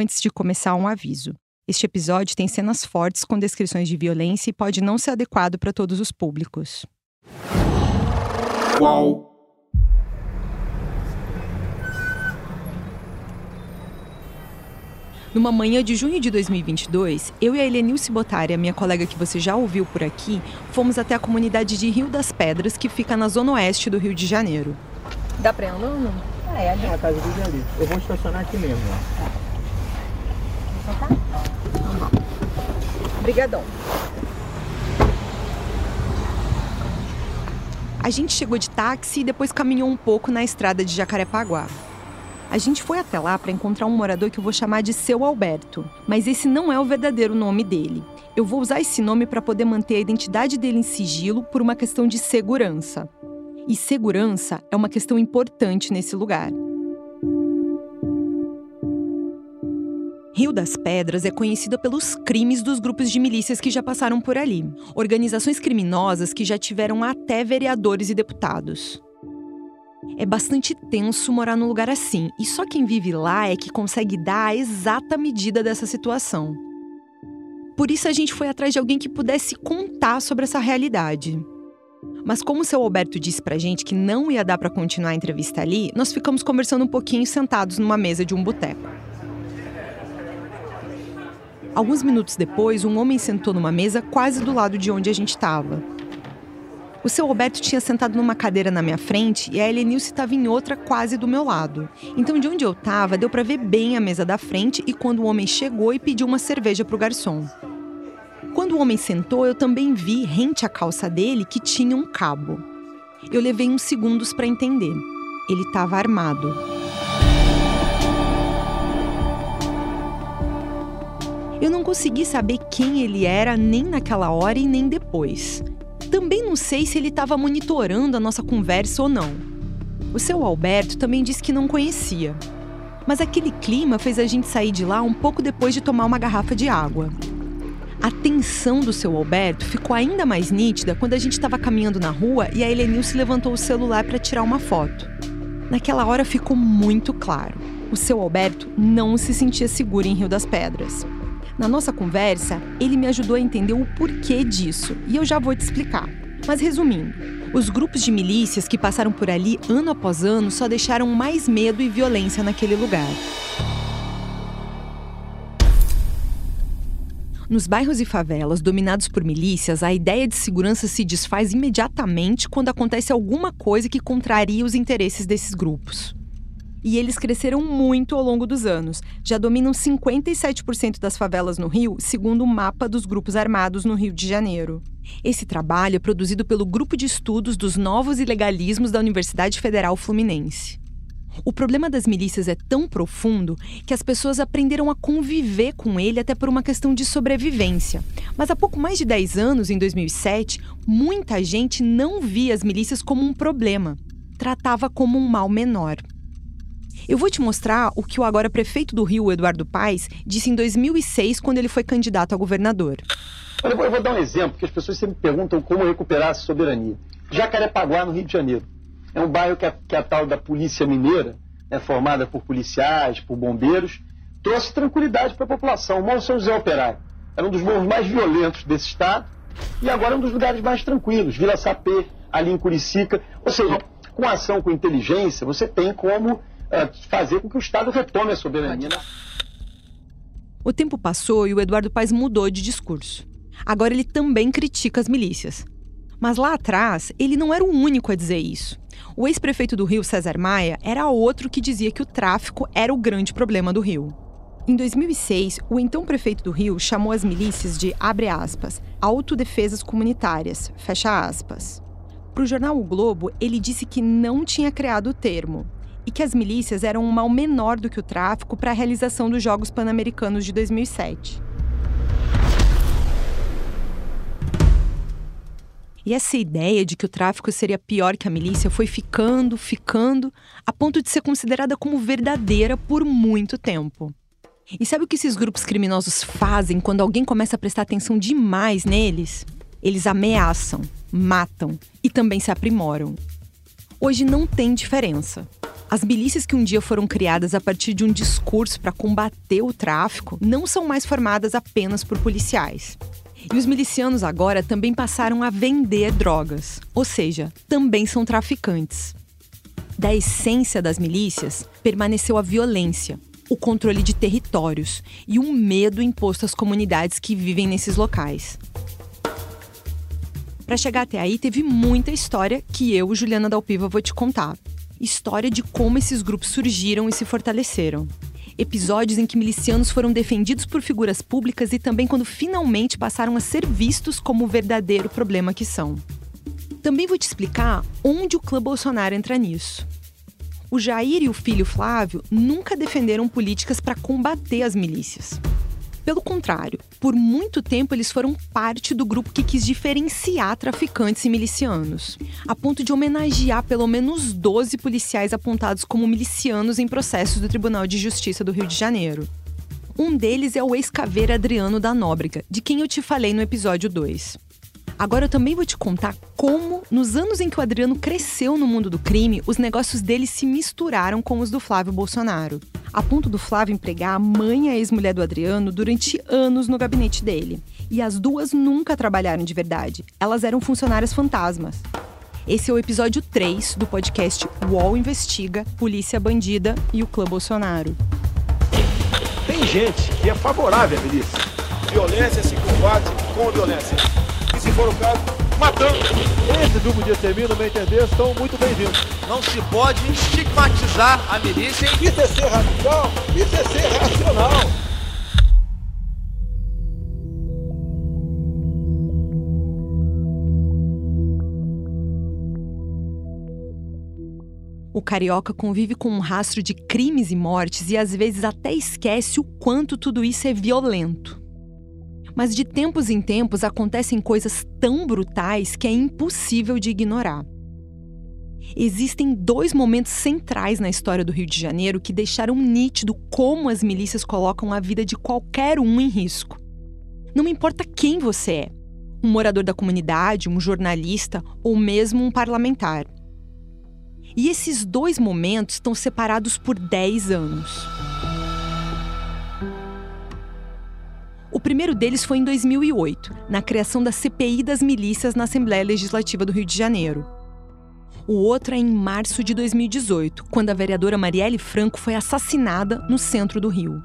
Antes de começar, um aviso. Este episódio tem cenas fortes com descrições de violência e pode não ser adequado para todos os públicos. Qual? Numa manhã de junho de 2022, eu e a Helenilce Botari, a minha colega que você já ouviu por aqui, fomos até a comunidade de Rio das Pedras, que fica na zona oeste do Rio de Janeiro. Dá pra ir andando? Ah, é, é a casa do ali. Eu vou estacionar aqui mesmo. Ó. Tá? Obrigadão. A gente chegou de táxi e depois caminhou um pouco na estrada de Jacarepaguá. A gente foi até lá para encontrar um morador que eu vou chamar de Seu Alberto, mas esse não é o verdadeiro nome dele. Eu vou usar esse nome para poder manter a identidade dele em sigilo por uma questão de segurança. E segurança é uma questão importante nesse lugar. Rio das Pedras é conhecida pelos crimes dos grupos de milícias que já passaram por ali. Organizações criminosas que já tiveram até vereadores e deputados. É bastante tenso morar num lugar assim, e só quem vive lá é que consegue dar a exata medida dessa situação. Por isso a gente foi atrás de alguém que pudesse contar sobre essa realidade. Mas como o seu Alberto disse pra gente que não ia dar para continuar a entrevista ali, nós ficamos conversando um pouquinho sentados numa mesa de um boteco. Alguns minutos depois, um homem sentou numa mesa quase do lado de onde a gente estava. O seu Roberto tinha sentado numa cadeira na minha frente e a Helenilce estava em outra quase do meu lado. Então, de onde eu estava, deu para ver bem a mesa da frente e quando o homem chegou e pediu uma cerveja para o garçom. Quando o homem sentou, eu também vi, rente à calça dele, que tinha um cabo. Eu levei uns segundos para entender. Ele estava armado. Eu não consegui saber quem ele era nem naquela hora e nem depois. Também não sei se ele estava monitorando a nossa conversa ou não. O seu Alberto também disse que não conhecia. Mas aquele clima fez a gente sair de lá um pouco depois de tomar uma garrafa de água. A tensão do seu Alberto ficou ainda mais nítida quando a gente estava caminhando na rua e a Helenilce levantou o celular para tirar uma foto. Naquela hora ficou muito claro: o seu Alberto não se sentia seguro em Rio das Pedras. Na nossa conversa, ele me ajudou a entender o porquê disso, e eu já vou te explicar. Mas resumindo, os grupos de milícias que passaram por ali ano após ano só deixaram mais medo e violência naquele lugar. Nos bairros e favelas dominados por milícias, a ideia de segurança se desfaz imediatamente quando acontece alguma coisa que contraria os interesses desses grupos. E eles cresceram muito ao longo dos anos. Já dominam 57% das favelas no Rio, segundo o mapa dos grupos armados no Rio de Janeiro. Esse trabalho é produzido pelo Grupo de Estudos dos Novos Ilegalismos da Universidade Federal Fluminense. O problema das milícias é tão profundo que as pessoas aprenderam a conviver com ele até por uma questão de sobrevivência. Mas há pouco mais de 10 anos, em 2007, muita gente não via as milícias como um problema, tratava como um mal menor. Eu vou te mostrar o que o agora prefeito do Rio, Eduardo Paes, disse em 2006 quando ele foi candidato a governador. Eu vou, dar um exemplo, que as pessoas sempre perguntam como recuperar a soberania. Jacarepaguá, no Rio de Janeiro. É um bairro que é, que a tal da polícia mineira, é formada por policiais, por bombeiros, trouxe tranquilidade para a população. O Morro São José Operário era um dos morros mais violentos desse estado e agora é um dos lugares mais tranquilos. Vila Sapê, ali em Curicica. Ou seja, com ação, com inteligência, você tem como fazer com que o Estado retome a soberania. Né? O tempo passou e o Eduardo Paes mudou de discurso. Agora ele também critica as milícias. Mas lá atrás, ele não era o único a dizer isso. O ex-prefeito do Rio, César Maia, era outro que dizia que o tráfico era o grande problema do Rio. Em 2006, o então prefeito do Rio chamou as milícias de, abre aspas, autodefesas comunitárias, fecha aspas. Para o jornal O Globo, ele disse que não tinha criado o termo, e que as milícias eram um mal menor do que o tráfico para a realização dos Jogos Pan-Americanos de 2007. E essa ideia de que o tráfico seria pior que a milícia foi ficando, ficando, a ponto de ser considerada como verdadeira por muito tempo. E sabe o que esses grupos criminosos fazem quando alguém começa a prestar atenção demais neles? Eles ameaçam, matam e também se aprimoram. Hoje não tem diferença. As milícias que um dia foram criadas a partir de um discurso para combater o tráfico não são mais formadas apenas por policiais. E os milicianos agora também passaram a vender drogas, ou seja, também são traficantes. Da essência das milícias permaneceu a violência, o controle de territórios e um medo imposto às comunidades que vivem nesses locais. Para chegar até aí, teve muita história que eu, Juliana Dalpiva, vou te contar. História de como esses grupos surgiram e se fortaleceram. Episódios em que milicianos foram defendidos por figuras públicas e também quando finalmente passaram a ser vistos como o verdadeiro problema que são. Também vou te explicar onde o clã Bolsonaro entra nisso. O Jair e o filho Flávio nunca defenderam políticas para combater as milícias. Pelo contrário, por muito tempo eles foram parte do grupo que quis diferenciar traficantes e milicianos, a ponto de homenagear pelo menos 12 policiais apontados como milicianos em processos do Tribunal de Justiça do Rio de Janeiro. Um deles é o ex-caveira Adriano da Nóbrega, de quem eu te falei no episódio 2. Agora eu também vou te contar como, nos anos em que o Adriano cresceu no mundo do crime, os negócios dele se misturaram com os do Flávio Bolsonaro. A ponto do Flávio empregar a mãe e a ex-mulher do Adriano durante anos no gabinete dele. E as duas nunca trabalharam de verdade. Elas eram funcionárias fantasmas. Esse é o episódio 3 do podcast UOL Investiga, Polícia Bandida e o Clã Bolsonaro. Tem gente que é favorável à milícia. Violência se combate com violência for o caso, matando. Esse grupo de extermínio, no meu entender, são muito bem-vindos. Não se pode estigmatizar a milícia. Isso é ser radical, isso é ser racional. O carioca convive com um rastro de crimes e mortes e às vezes até esquece o quanto tudo isso é violento. Mas de tempos em tempos acontecem coisas tão brutais que é impossível de ignorar. Existem dois momentos centrais na história do Rio de Janeiro que deixaram nítido como as milícias colocam a vida de qualquer um em risco. Não importa quem você é, um morador da comunidade, um jornalista ou mesmo um parlamentar. E esses dois momentos estão separados por 10 anos. O primeiro deles foi em 2008, na criação da CPI das milícias na Assembleia Legislativa do Rio de Janeiro. O outro é em março de 2018, quando a vereadora Marielle Franco foi assassinada no centro do Rio.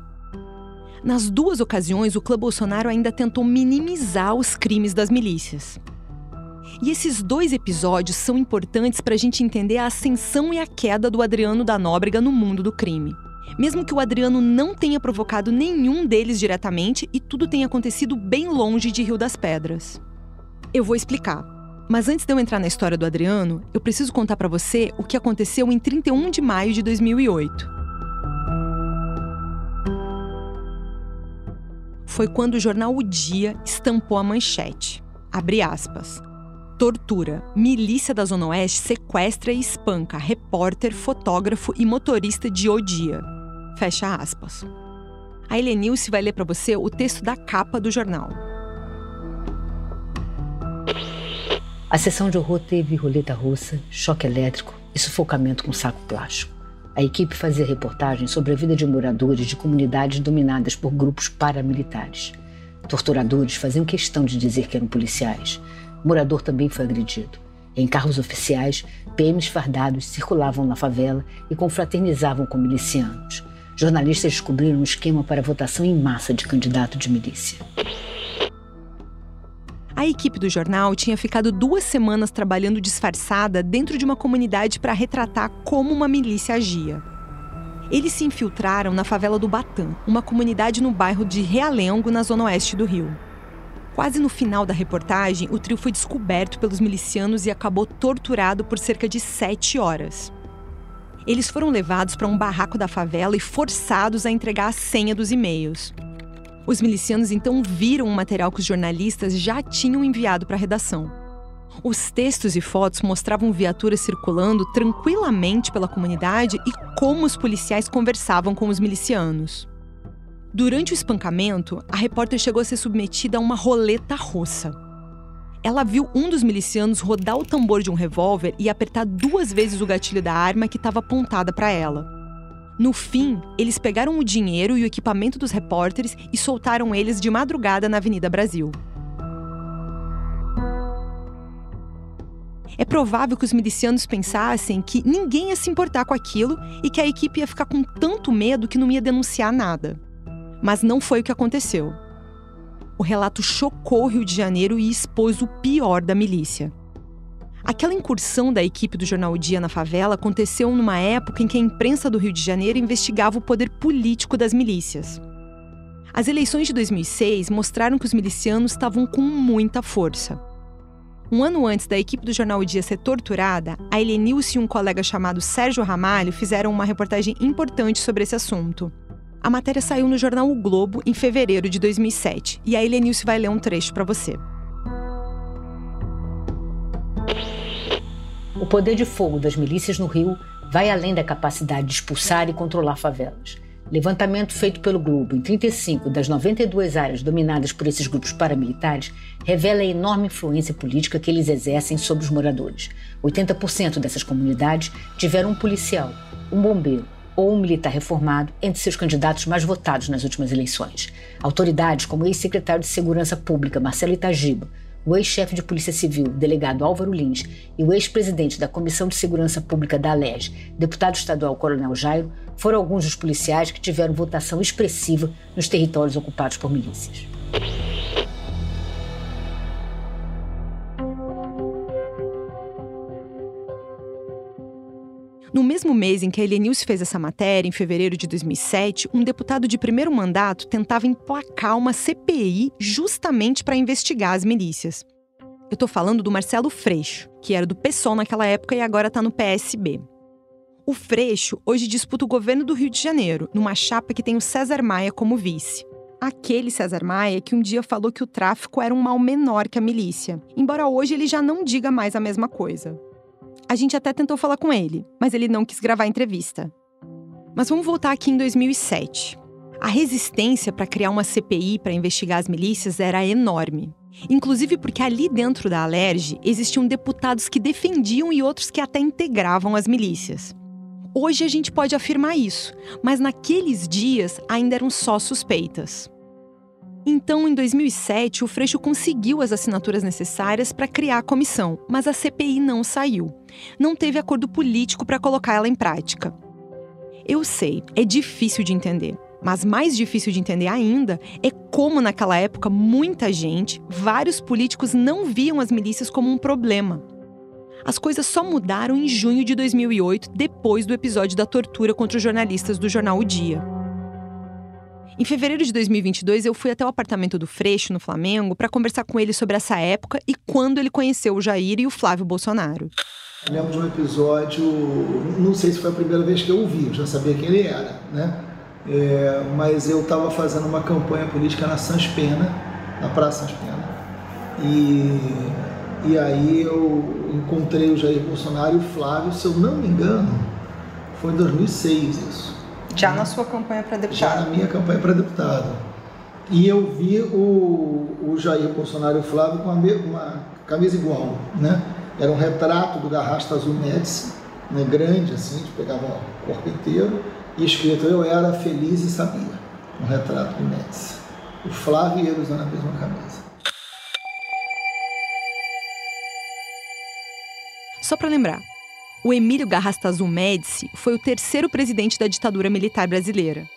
Nas duas ocasiões, o clã Bolsonaro ainda tentou minimizar os crimes das milícias. E esses dois episódios são importantes para a gente entender a ascensão e a queda do Adriano da Nóbrega no mundo do crime mesmo que o Adriano não tenha provocado nenhum deles diretamente e tudo tenha acontecido bem longe de Rio das Pedras. Eu vou explicar. Mas antes de eu entrar na história do Adriano, eu preciso contar para você o que aconteceu em 31 de maio de 2008. Foi quando o jornal O Dia estampou a manchete. Abre aspas. Tortura. Milícia da Zona Oeste sequestra e espanca repórter, fotógrafo e motorista de O Dia. Fecha aspas. A Helenilce vai ler para você o texto da capa do jornal. A sessão de horror teve roleta russa, choque elétrico e sufocamento com saco plástico. A equipe fazia reportagens sobre a vida de moradores de comunidades dominadas por grupos paramilitares. Torturadores faziam questão de dizer que eram policiais. O morador também foi agredido. Em carros oficiais, PMs fardados circulavam na favela e confraternizavam com milicianos. Jornalistas descobriram um esquema para votação em massa de candidato de milícia. A equipe do jornal tinha ficado duas semanas trabalhando disfarçada dentro de uma comunidade para retratar como uma milícia agia. Eles se infiltraram na favela do Batã, uma comunidade no bairro de Realengo, na zona oeste do Rio. Quase no final da reportagem, o trio foi descoberto pelos milicianos e acabou torturado por cerca de sete horas. Eles foram levados para um barraco da favela e forçados a entregar a senha dos e-mails. Os milicianos então viram o material que os jornalistas já tinham enviado para a redação. Os textos e fotos mostravam viaturas circulando tranquilamente pela comunidade e como os policiais conversavam com os milicianos. Durante o espancamento, a repórter chegou a ser submetida a uma roleta russa. Ela viu um dos milicianos rodar o tambor de um revólver e apertar duas vezes o gatilho da arma que estava apontada para ela. No fim, eles pegaram o dinheiro e o equipamento dos repórteres e soltaram eles de madrugada na Avenida Brasil. É provável que os milicianos pensassem que ninguém ia se importar com aquilo e que a equipe ia ficar com tanto medo que não ia denunciar nada. Mas não foi o que aconteceu. O relato chocou o Rio de Janeiro e expôs o pior da milícia. Aquela incursão da equipe do jornal o Dia na favela aconteceu numa época em que a imprensa do Rio de Janeiro investigava o poder político das milícias. As eleições de 2006 mostraram que os milicianos estavam com muita força. Um ano antes da equipe do jornal O Dia ser torturada, a Helenilce e um colega chamado Sérgio Ramalho fizeram uma reportagem importante sobre esse assunto. A matéria saiu no jornal O Globo em fevereiro de 2007 e a Helenilce vai ler um trecho para você. O poder de fogo das milícias no Rio vai além da capacidade de expulsar e controlar favelas. Levantamento feito pelo Globo em 35 das 92 áreas dominadas por esses grupos paramilitares revela a enorme influência política que eles exercem sobre os moradores. 80% dessas comunidades tiveram um policial, um bombeiro ou um militar reformado entre seus candidatos mais votados nas últimas eleições. Autoridades como o ex-secretário de Segurança Pública Marcelo Itagiba, o ex-chefe de Polícia Civil, delegado Álvaro Lins, e o ex-presidente da Comissão de Segurança Pública da ALEG, deputado estadual Coronel Jairo, foram alguns dos policiais que tiveram votação expressiva nos territórios ocupados por milícias. No mesmo mês em que a Helenilce fez essa matéria, em fevereiro de 2007, um deputado de primeiro mandato tentava emplacar uma CPI justamente para investigar as milícias. Eu estou falando do Marcelo Freixo, que era do PSOL naquela época e agora está no PSB. O Freixo hoje disputa o governo do Rio de Janeiro, numa chapa que tem o César Maia como vice. Aquele César Maia que um dia falou que o tráfico era um mal menor que a milícia, embora hoje ele já não diga mais a mesma coisa. A gente até tentou falar com ele, mas ele não quis gravar a entrevista. Mas vamos voltar aqui em 2007. A resistência para criar uma CPI para investigar as milícias era enorme. Inclusive porque ali dentro da Alerj existiam deputados que defendiam e outros que até integravam as milícias. Hoje a gente pode afirmar isso, mas naqueles dias ainda eram só suspeitas. Então, em 2007, o Freixo conseguiu as assinaturas necessárias para criar a comissão, mas a CPI não saiu. Não teve acordo político para colocar ela em prática. Eu sei, é difícil de entender. Mas mais difícil de entender ainda é como, naquela época, muita gente, vários políticos não viam as milícias como um problema. As coisas só mudaram em junho de 2008, depois do episódio da tortura contra os jornalistas do jornal O Dia. Em fevereiro de 2022, eu fui até o apartamento do Freixo, no Flamengo, para conversar com ele sobre essa época e quando ele conheceu o Jair e o Flávio Bolsonaro. Eu lembro de um episódio, não sei se foi a primeira vez que eu o vi, eu já sabia quem ele era, né? É, mas eu estava fazendo uma campanha política na Sans Pena, na Praça Sans Pena. E, e aí eu encontrei o Jair Bolsonaro e o Flávio, se eu não me engano, foi em 2006 isso. Já na sua campanha para deputado? Já na minha campanha para deputado. E eu vi o, o Jair Bolsonaro e o Flávio com uma, uma camisa igual, né? Era um retrato do Garrasta Azul Médici, né? grande assim, a gente pegava o corpo inteiro, e escrito Eu era feliz e sabia. Um retrato do Médici. O Flávio e ele usando a mesma camisa. Só para lembrar, o Emílio Garrastazu Médici foi o terceiro presidente da ditadura militar brasileira.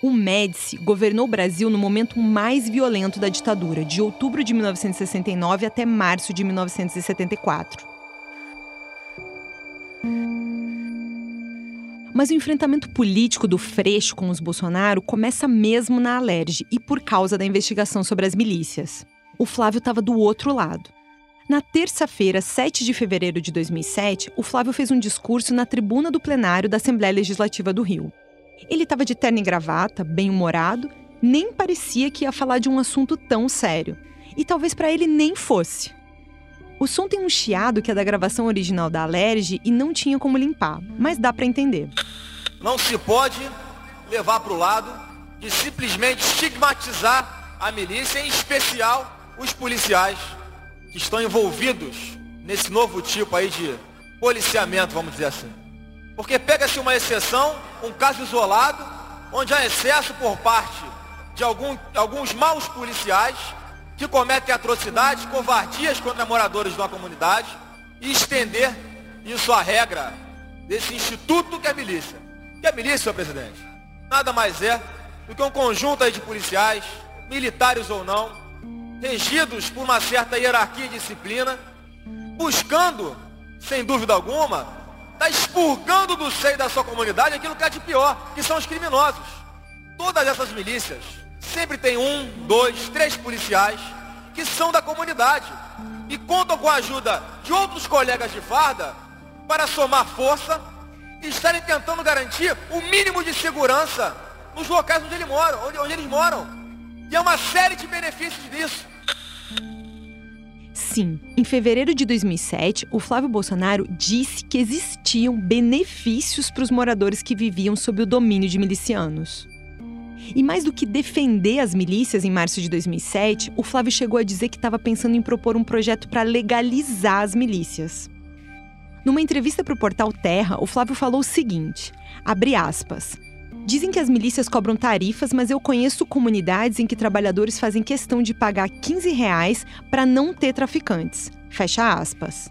O Médici governou o Brasil no momento mais violento da ditadura, de outubro de 1969 até março de 1974. Mas o enfrentamento político do Freixo com os Bolsonaro começa mesmo na Alerj e por causa da investigação sobre as milícias. O Flávio estava do outro lado. Na terça-feira, 7 de fevereiro de 2007, o Flávio fez um discurso na tribuna do plenário da Assembleia Legislativa do Rio. Ele estava de terno e gravata, bem-humorado, nem parecia que ia falar de um assunto tão sério. E talvez para ele nem fosse. O som tem um chiado que é da gravação original da Alerj e não tinha como limpar, mas dá para entender. Não se pode levar para o lado de simplesmente estigmatizar a milícia, em especial os policiais que estão envolvidos nesse novo tipo aí de policiamento, vamos dizer assim. Porque pega-se uma exceção, um caso isolado, onde há excesso por parte de algum, alguns maus policiais que cometem atrocidades, covardias contra moradores de uma comunidade e estender isso à regra desse instituto que é a milícia. Que é a milícia, senhor presidente? Nada mais é do que um conjunto aí de policiais, militares ou não, regidos por uma certa hierarquia e disciplina, buscando, sem dúvida alguma, está expurgando do seio da sua comunidade aquilo que é de pior, que são os criminosos. Todas essas milícias sempre tem um, dois, três policiais que são da comunidade e contam com a ajuda de outros colegas de farda para somar força e estarem tentando garantir o mínimo de segurança nos locais onde, onde, onde eles moram. E é uma série de benefícios disso. Sim, em fevereiro de 2007, o Flávio Bolsonaro disse que existiam benefícios para os moradores que viviam sob o domínio de milicianos. E mais do que defender as milícias em março de 2007, o Flávio chegou a dizer que estava pensando em propor um projeto para legalizar as milícias. Numa entrevista para o portal Terra, o Flávio falou o seguinte: abre aspas. Dizem que as milícias cobram tarifas, mas eu conheço comunidades em que trabalhadores fazem questão de pagar 15 reais para não ter traficantes. Fecha aspas.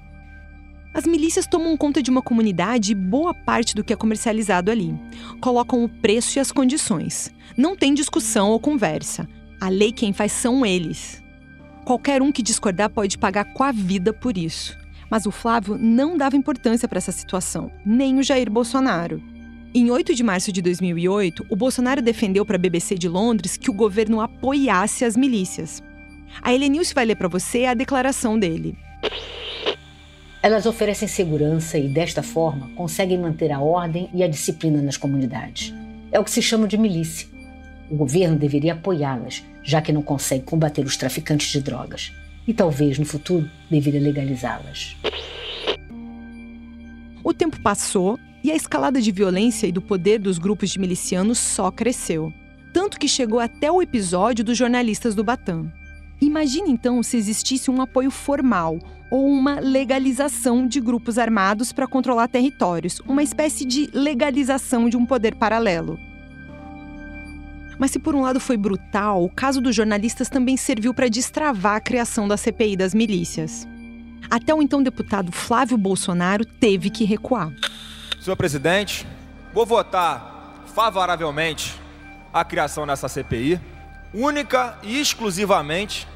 As milícias tomam conta de uma comunidade e boa parte do que é comercializado ali. Colocam o preço e as condições. Não tem discussão ou conversa. A lei quem faz são eles. Qualquer um que discordar pode pagar com a vida por isso. Mas o Flávio não dava importância para essa situação, nem o Jair Bolsonaro. Em 8 de março de 2008, o Bolsonaro defendeu para a BBC de Londres que o governo apoiasse as milícias. A Helenilce vai ler para você a declaração dele. Elas oferecem segurança e, desta forma, conseguem manter a ordem e a disciplina nas comunidades. É o que se chama de milícia. O governo deveria apoiá-las, já que não consegue combater os traficantes de drogas. E talvez, no futuro, deveria legalizá-las. O tempo passou e a escalada de violência e do poder dos grupos de milicianos só cresceu. Tanto que chegou até o episódio dos jornalistas do Batam. Imagine então se existisse um apoio formal ou uma legalização de grupos armados para controlar territórios, uma espécie de legalização de um poder paralelo. Mas se por um lado foi brutal, o caso dos jornalistas também serviu para destravar a criação da CPI das milícias. Até o então deputado Flávio Bolsonaro teve que recuar. Senhor presidente, vou votar favoravelmente a criação dessa CPI, única e exclusivamente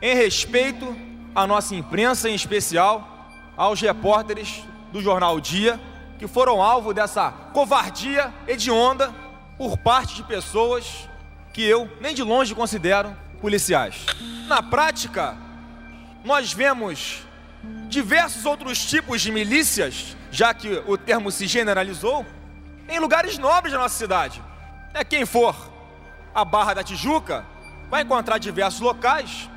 em respeito à nossa imprensa, em especial aos repórteres do jornal Dia, que foram alvo dessa covardia hedionda por parte de pessoas que eu nem de longe considero policiais. Na prática, nós vemos diversos outros tipos de milícias já que o termo se generalizou, em lugares nobres da nossa cidade. É quem for a Barra da Tijuca vai encontrar diversos locais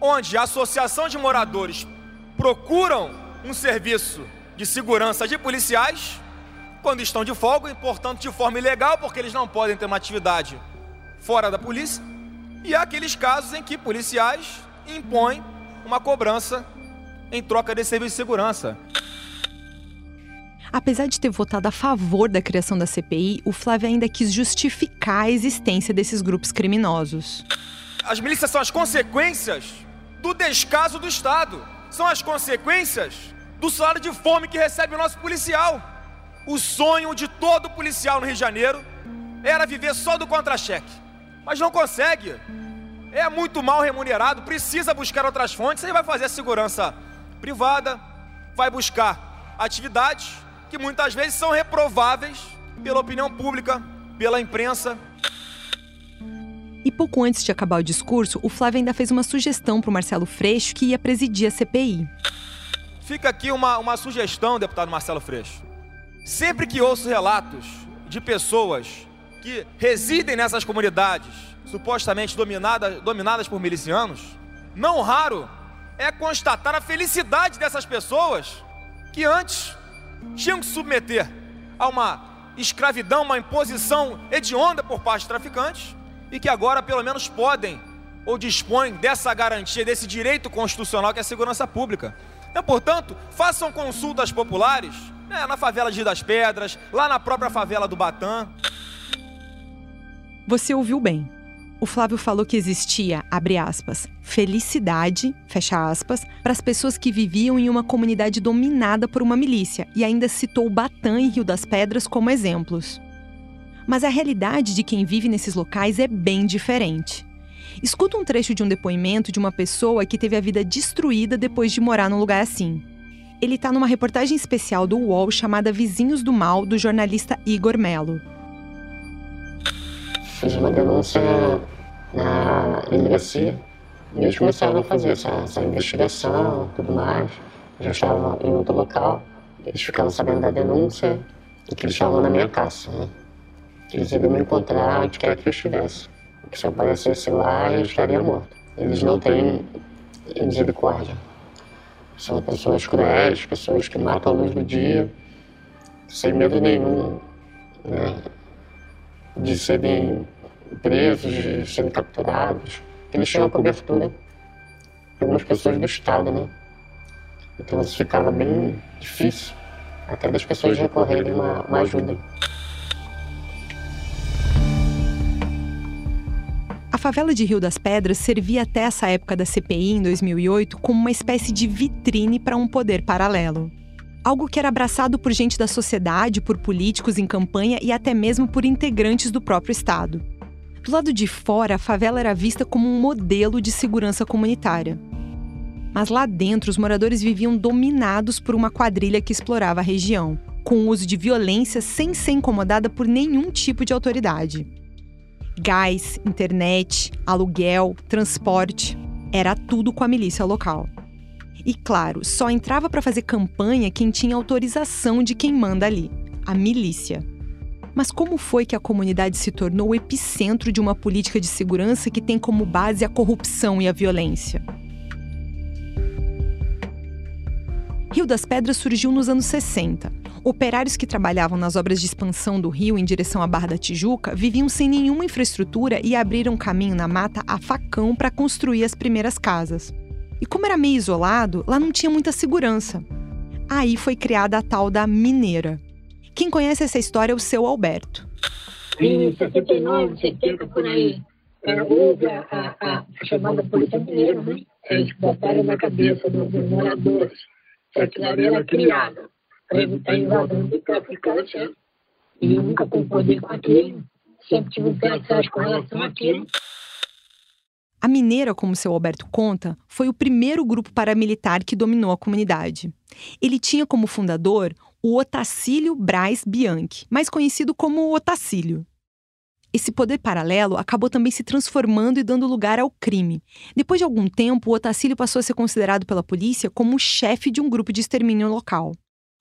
onde a associação de moradores procuram um serviço de segurança de policiais quando estão de folga, e portanto de forma ilegal, porque eles não podem ter uma atividade fora da polícia. E há aqueles casos em que policiais impõem uma cobrança em troca de serviço de segurança. Apesar de ter votado a favor da criação da CPI, o Flávio ainda quis justificar a existência desses grupos criminosos. As milícias são as consequências do descaso do Estado. São as consequências do salário de fome que recebe o nosso policial. O sonho de todo policial no Rio de Janeiro era viver só do contra-cheque. Mas não consegue. É muito mal remunerado, precisa buscar outras fontes. Aí vai fazer a segurança privada, vai buscar atividades que muitas vezes são reprováveis pela opinião pública, pela imprensa. E pouco antes de acabar o discurso, o Flávio ainda fez uma sugestão para o Marcelo Freixo, que ia presidir a CPI. Fica aqui uma, uma sugestão, deputado Marcelo Freixo. Sempre que ouço relatos de pessoas que residem nessas comunidades supostamente dominadas, dominadas por milicianos, não raro é constatar a felicidade dessas pessoas que antes tinham que submeter a uma escravidão, uma imposição hedionda por parte de traficantes, e que agora pelo menos podem ou dispõem dessa garantia, desse direito constitucional que é a segurança pública. Então, portanto, façam consultas populares né, na favela de das Pedras, lá na própria favela do Batã. Você ouviu bem. O Flávio falou que existia, abre aspas, felicidade, fecha aspas, para as pessoas que viviam em uma comunidade dominada por uma milícia e ainda citou Batã e Rio das Pedras como exemplos. Mas a realidade de quem vive nesses locais é bem diferente. Escuta um trecho de um depoimento de uma pessoa que teve a vida destruída depois de morar num lugar assim. Ele está numa reportagem especial do UOL chamada Vizinhos do Mal, do jornalista Igor Melo. Fiz uma denúncia na delegacia e eles começaram a fazer essa, essa investigação tudo mais. Já estavam em outro local, eles ficaram sabendo da denúncia e que eles estavam na minha casa. Né? Eles iriam me encontrar onde quer que eu estivesse que se eu aparecesse lá eu estaria morto. Eles não têm misericórdia. São pessoas cruéis, pessoas que matam a luz do dia, sem medo nenhum né, de serem presos, de serem capturados. Eles tinham a cobertura de algumas pessoas do Estado, né? Então isso ficava bem difícil até das pessoas recorrerem uma, uma ajuda. favela de Rio das Pedras servia até essa época da CPI, em 2008, como uma espécie de vitrine para um poder paralelo. Algo que era abraçado por gente da sociedade, por políticos em campanha e até mesmo por integrantes do próprio Estado. Do lado de fora, a favela era vista como um modelo de segurança comunitária. Mas lá dentro, os moradores viviam dominados por uma quadrilha que explorava a região, com o uso de violência sem ser incomodada por nenhum tipo de autoridade gás, internet, aluguel, transporte. Era tudo com a milícia local. E claro, só entrava para fazer campanha quem tinha autorização de quem manda ali a milícia. Mas como foi que a comunidade se tornou o epicentro de uma política de segurança que tem como base a corrupção e a violência? Rio das Pedras surgiu nos anos 60 Operários que trabalhavam nas obras de expansão do rio em direção à Barra da Tijuca viviam sem nenhuma infraestrutura e abriram caminho na mata a facão para construir as primeiras casas. E como era meio isolado, lá não tinha muita segurança. Aí foi criada a tal da mineira. Quem conhece essa história é o seu Alberto. Em 69, 70, por aí, é, houve a, a, a, chamada Polícia Mineira, né? Eles botaram na cabeça dos moradores que aquilo era criada ele está invadindo de traficante, né? E eu nunca concordei com aquilo, sempre tive um pé atrás com relação àquilo. A Mineira, como seu Alberto conta, foi o primeiro grupo paramilitar que dominou a comunidade. Ele tinha como fundador o Otacílio Braz Bianchi, mais conhecido como Otacílio. Esse poder paralelo acabou também se transformando e dando lugar ao crime. Depois de algum tempo, o Otacílio passou a ser considerado pela polícia como o chefe de um grupo de extermínio local.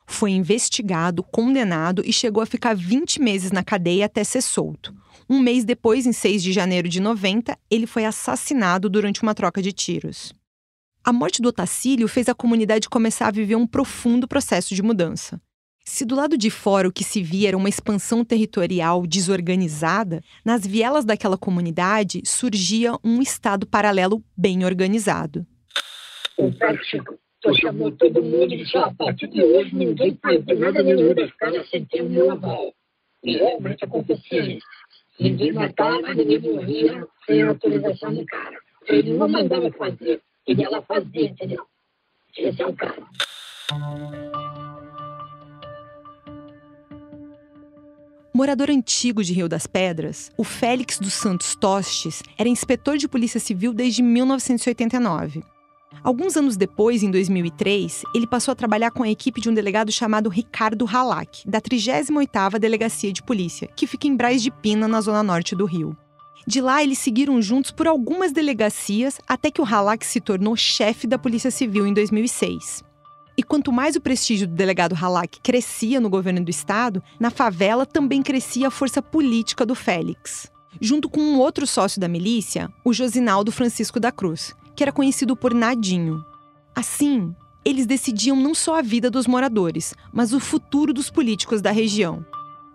Foi investigado, condenado e chegou a ficar 20 meses na cadeia até ser solto. Um mês depois, em 6 de janeiro de 90, ele foi assassinado durante uma troca de tiros. A morte do Otacílio fez a comunidade começar a viver um profundo processo de mudança. Se do lado de fora o que se via era uma expansão territorial desorganizada, nas vielas daquela comunidade surgia um estado paralelo bem organizado. O Tu chamou todo mundo e disse, a partir de hoje ninguém ver nada nenhum das casas sem ter o meu aval. E realmente acontecia isso. Ninguém matava, ninguém morria sem autorização do cara. Ele não mandava fazer, ele ela fazia, entendeu? Esse é o cara. Morador antigo de Rio das Pedras, o Félix dos Santos Tostes era inspetor de polícia civil desde 1989. Alguns anos depois, em 2003, ele passou a trabalhar com a equipe de um delegado chamado Ricardo Halak, da 38ª Delegacia de Polícia, que fica em Braz de Pina, na zona norte do Rio. De lá, eles seguiram juntos por algumas delegacias até que o Halak se tornou chefe da Polícia Civil em 2006. E quanto mais o prestígio do delegado Halak crescia no governo do estado, na favela também crescia a força política do Félix. Junto com um outro sócio da milícia, o Josinaldo Francisco da Cruz, que era conhecido por Nadinho. Assim, eles decidiam não só a vida dos moradores, mas o futuro dos políticos da região.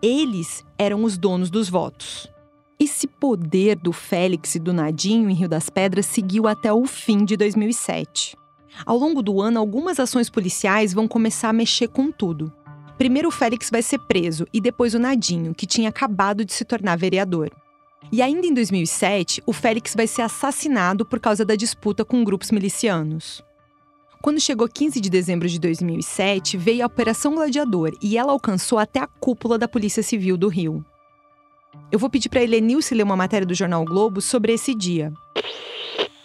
Eles eram os donos dos votos. Esse poder do Félix e do Nadinho em Rio das Pedras seguiu até o fim de 2007. Ao longo do ano, algumas ações policiais vão começar a mexer com tudo. Primeiro o Félix vai ser preso e depois o Nadinho, que tinha acabado de se tornar vereador. E ainda em 2007, o Félix vai ser assassinado por causa da disputa com grupos milicianos. Quando chegou 15 de dezembro de 2007, veio a Operação Gladiador e ela alcançou até a cúpula da Polícia Civil do Rio. Eu vou pedir para a Helenilce ler uma matéria do jornal Globo sobre esse dia.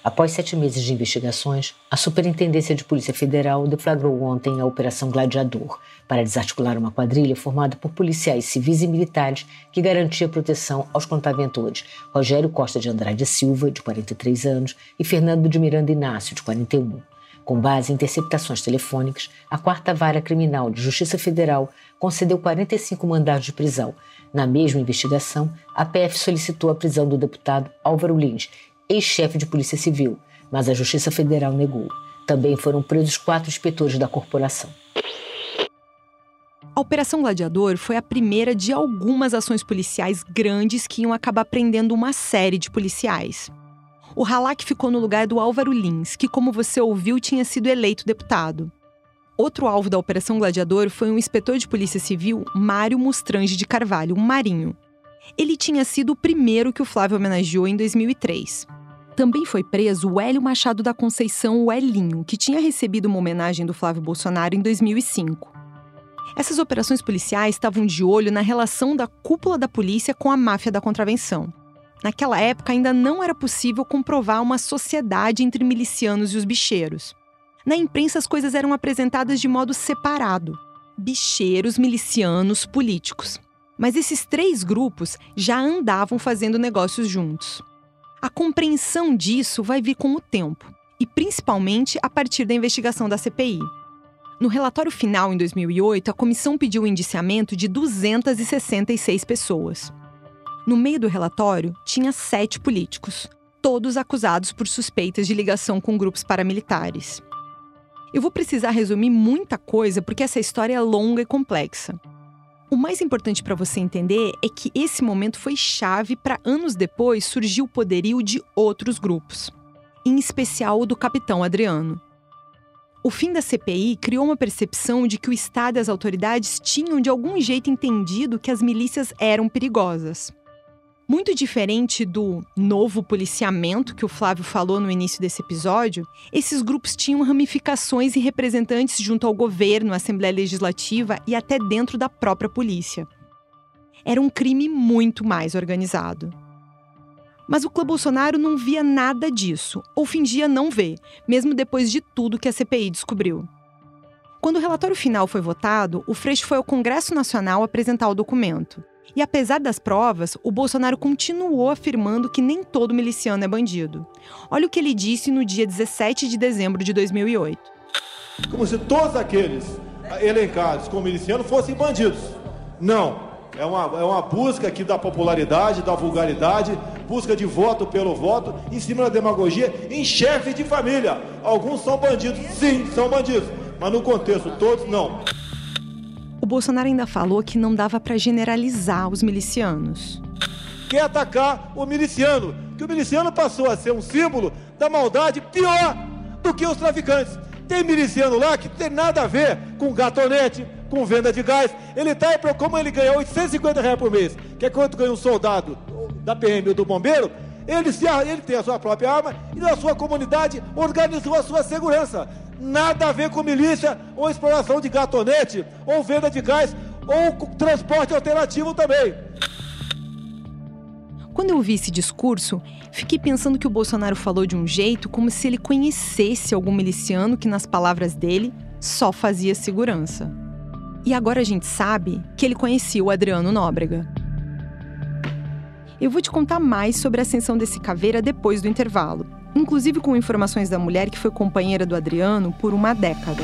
Após sete meses de investigações, a Superintendência de Polícia Federal deflagrou ontem a Operação Gladiador para desarticular uma quadrilha formada por policiais civis e militares que garantia proteção aos contraventores Rogério Costa de Andrade Silva, de 43 anos, e Fernando de Miranda Inácio, de 41. Com base em interceptações telefônicas, a Quarta Vara Criminal de Justiça Federal concedeu 45 mandados de prisão. Na mesma investigação, a PF solicitou a prisão do deputado Álvaro Lins ex-chefe de Polícia Civil, mas a Justiça Federal negou. Também foram presos quatro inspetores da corporação. A Operação Gladiador foi a primeira de algumas ações policiais grandes que iam acabar prendendo uma série de policiais. O Halak ficou no lugar do Álvaro Lins, que, como você ouviu, tinha sido eleito deputado. Outro alvo da Operação Gladiador foi um inspetor de Polícia Civil, Mário Mustrange de Carvalho, um marinho. Ele tinha sido o primeiro que o Flávio homenageou em 2003. Também foi preso o Hélio Machado da Conceição, o Elinho, que tinha recebido uma homenagem do Flávio Bolsonaro em 2005. Essas operações policiais estavam de olho na relação da cúpula da polícia com a máfia da contravenção. Naquela época, ainda não era possível comprovar uma sociedade entre milicianos e os bicheiros. Na imprensa, as coisas eram apresentadas de modo separado: bicheiros, milicianos, políticos. Mas esses três grupos já andavam fazendo negócios juntos. A compreensão disso vai vir com o tempo, e principalmente a partir da investigação da CPI. No relatório final, em 2008, a comissão pediu o indiciamento de 266 pessoas. No meio do relatório, tinha sete políticos, todos acusados por suspeitas de ligação com grupos paramilitares. Eu vou precisar resumir muita coisa porque essa história é longa e complexa. O mais importante para você entender é que esse momento foi chave para anos depois surgir o poderio de outros grupos, em especial o do capitão Adriano. O fim da CPI criou uma percepção de que o Estado e as autoridades tinham de algum jeito entendido que as milícias eram perigosas. Muito diferente do novo policiamento que o Flávio falou no início desse episódio, esses grupos tinham ramificações e representantes junto ao governo, à Assembleia Legislativa e até dentro da própria polícia. Era um crime muito mais organizado. Mas o clã Bolsonaro não via nada disso, ou fingia não ver, mesmo depois de tudo que a CPI descobriu. Quando o relatório final foi votado, o Freixo foi ao Congresso Nacional apresentar o documento. E apesar das provas, o Bolsonaro continuou afirmando que nem todo miliciano é bandido. Olha o que ele disse no dia 17 de dezembro de 2008. Como se todos aqueles elencados como milicianos fossem bandidos. Não. É uma, é uma busca aqui da popularidade, da vulgaridade, busca de voto pelo voto, em cima da demagogia, em chefe de família. Alguns são bandidos, sim, são bandidos, mas no contexto todos não. Bolsonaro ainda falou que não dava para generalizar os milicianos. Quer atacar o miliciano, que o miliciano passou a ser um símbolo da maldade pior do que os traficantes. Tem miliciano lá que tem nada a ver com gatonete, com venda de gás. Ele tá aí, como ele ganha 850 reais por mês, que é quanto ganha um soldado da PM ou do bombeiro, ele, se, ele tem a sua própria arma e na sua comunidade organizou a sua segurança nada a ver com milícia, ou exploração de gatonete, ou venda de gás, ou transporte alternativo também. Quando eu ouvi esse discurso, fiquei pensando que o Bolsonaro falou de um jeito como se ele conhecesse algum miliciano que, nas palavras dele, só fazia segurança. E agora a gente sabe que ele conhecia o Adriano Nóbrega. Eu vou te contar mais sobre a ascensão desse caveira depois do intervalo inclusive com informações da mulher que foi companheira do Adriano por uma década.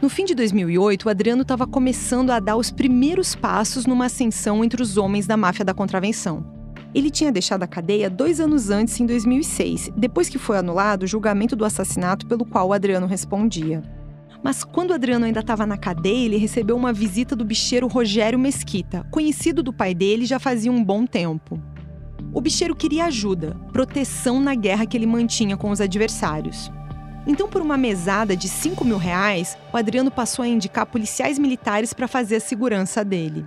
No fim de 2008, o Adriano estava começando a dar os primeiros passos numa ascensão entre os homens da máfia da contravenção. Ele tinha deixado a cadeia dois anos antes, em 2006, depois que foi anulado o julgamento do assassinato pelo qual o Adriano respondia. Mas quando o Adriano ainda estava na cadeia, ele recebeu uma visita do bicheiro Rogério Mesquita, conhecido do pai dele já fazia um bom tempo. O bicheiro queria ajuda, proteção na guerra que ele mantinha com os adversários. Então, por uma mesada de 5 mil reais, o Adriano passou a indicar policiais militares para fazer a segurança dele.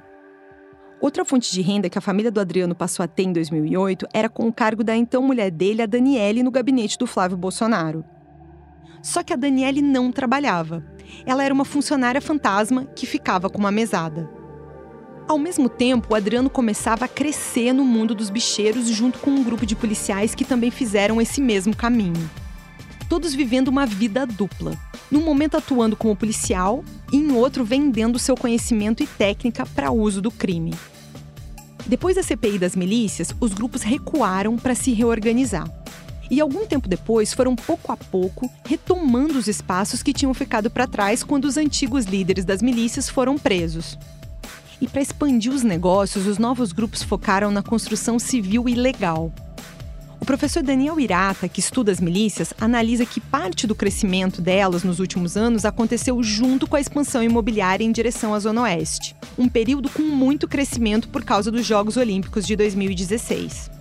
Outra fonte de renda que a família do Adriano passou a ter em 2008 era com o cargo da então mulher dele, a Daniele, no gabinete do Flávio Bolsonaro. Só que a Daniele não trabalhava. Ela era uma funcionária fantasma que ficava com uma mesada. Ao mesmo tempo, o Adriano começava a crescer no mundo dos bicheiros junto com um grupo de policiais que também fizeram esse mesmo caminho todos vivendo uma vida dupla. Num momento atuando como policial e em outro vendendo seu conhecimento e técnica para uso do crime. Depois da CPI das milícias, os grupos recuaram para se reorganizar. E algum tempo depois foram pouco a pouco retomando os espaços que tinham ficado para trás quando os antigos líderes das milícias foram presos. E para expandir os negócios, os novos grupos focaram na construção civil e legal, o professor Daniel Irata, que estuda as milícias, analisa que parte do crescimento delas nos últimos anos aconteceu junto com a expansão imobiliária em direção à Zona Oeste, um período com muito crescimento por causa dos Jogos Olímpicos de 2016.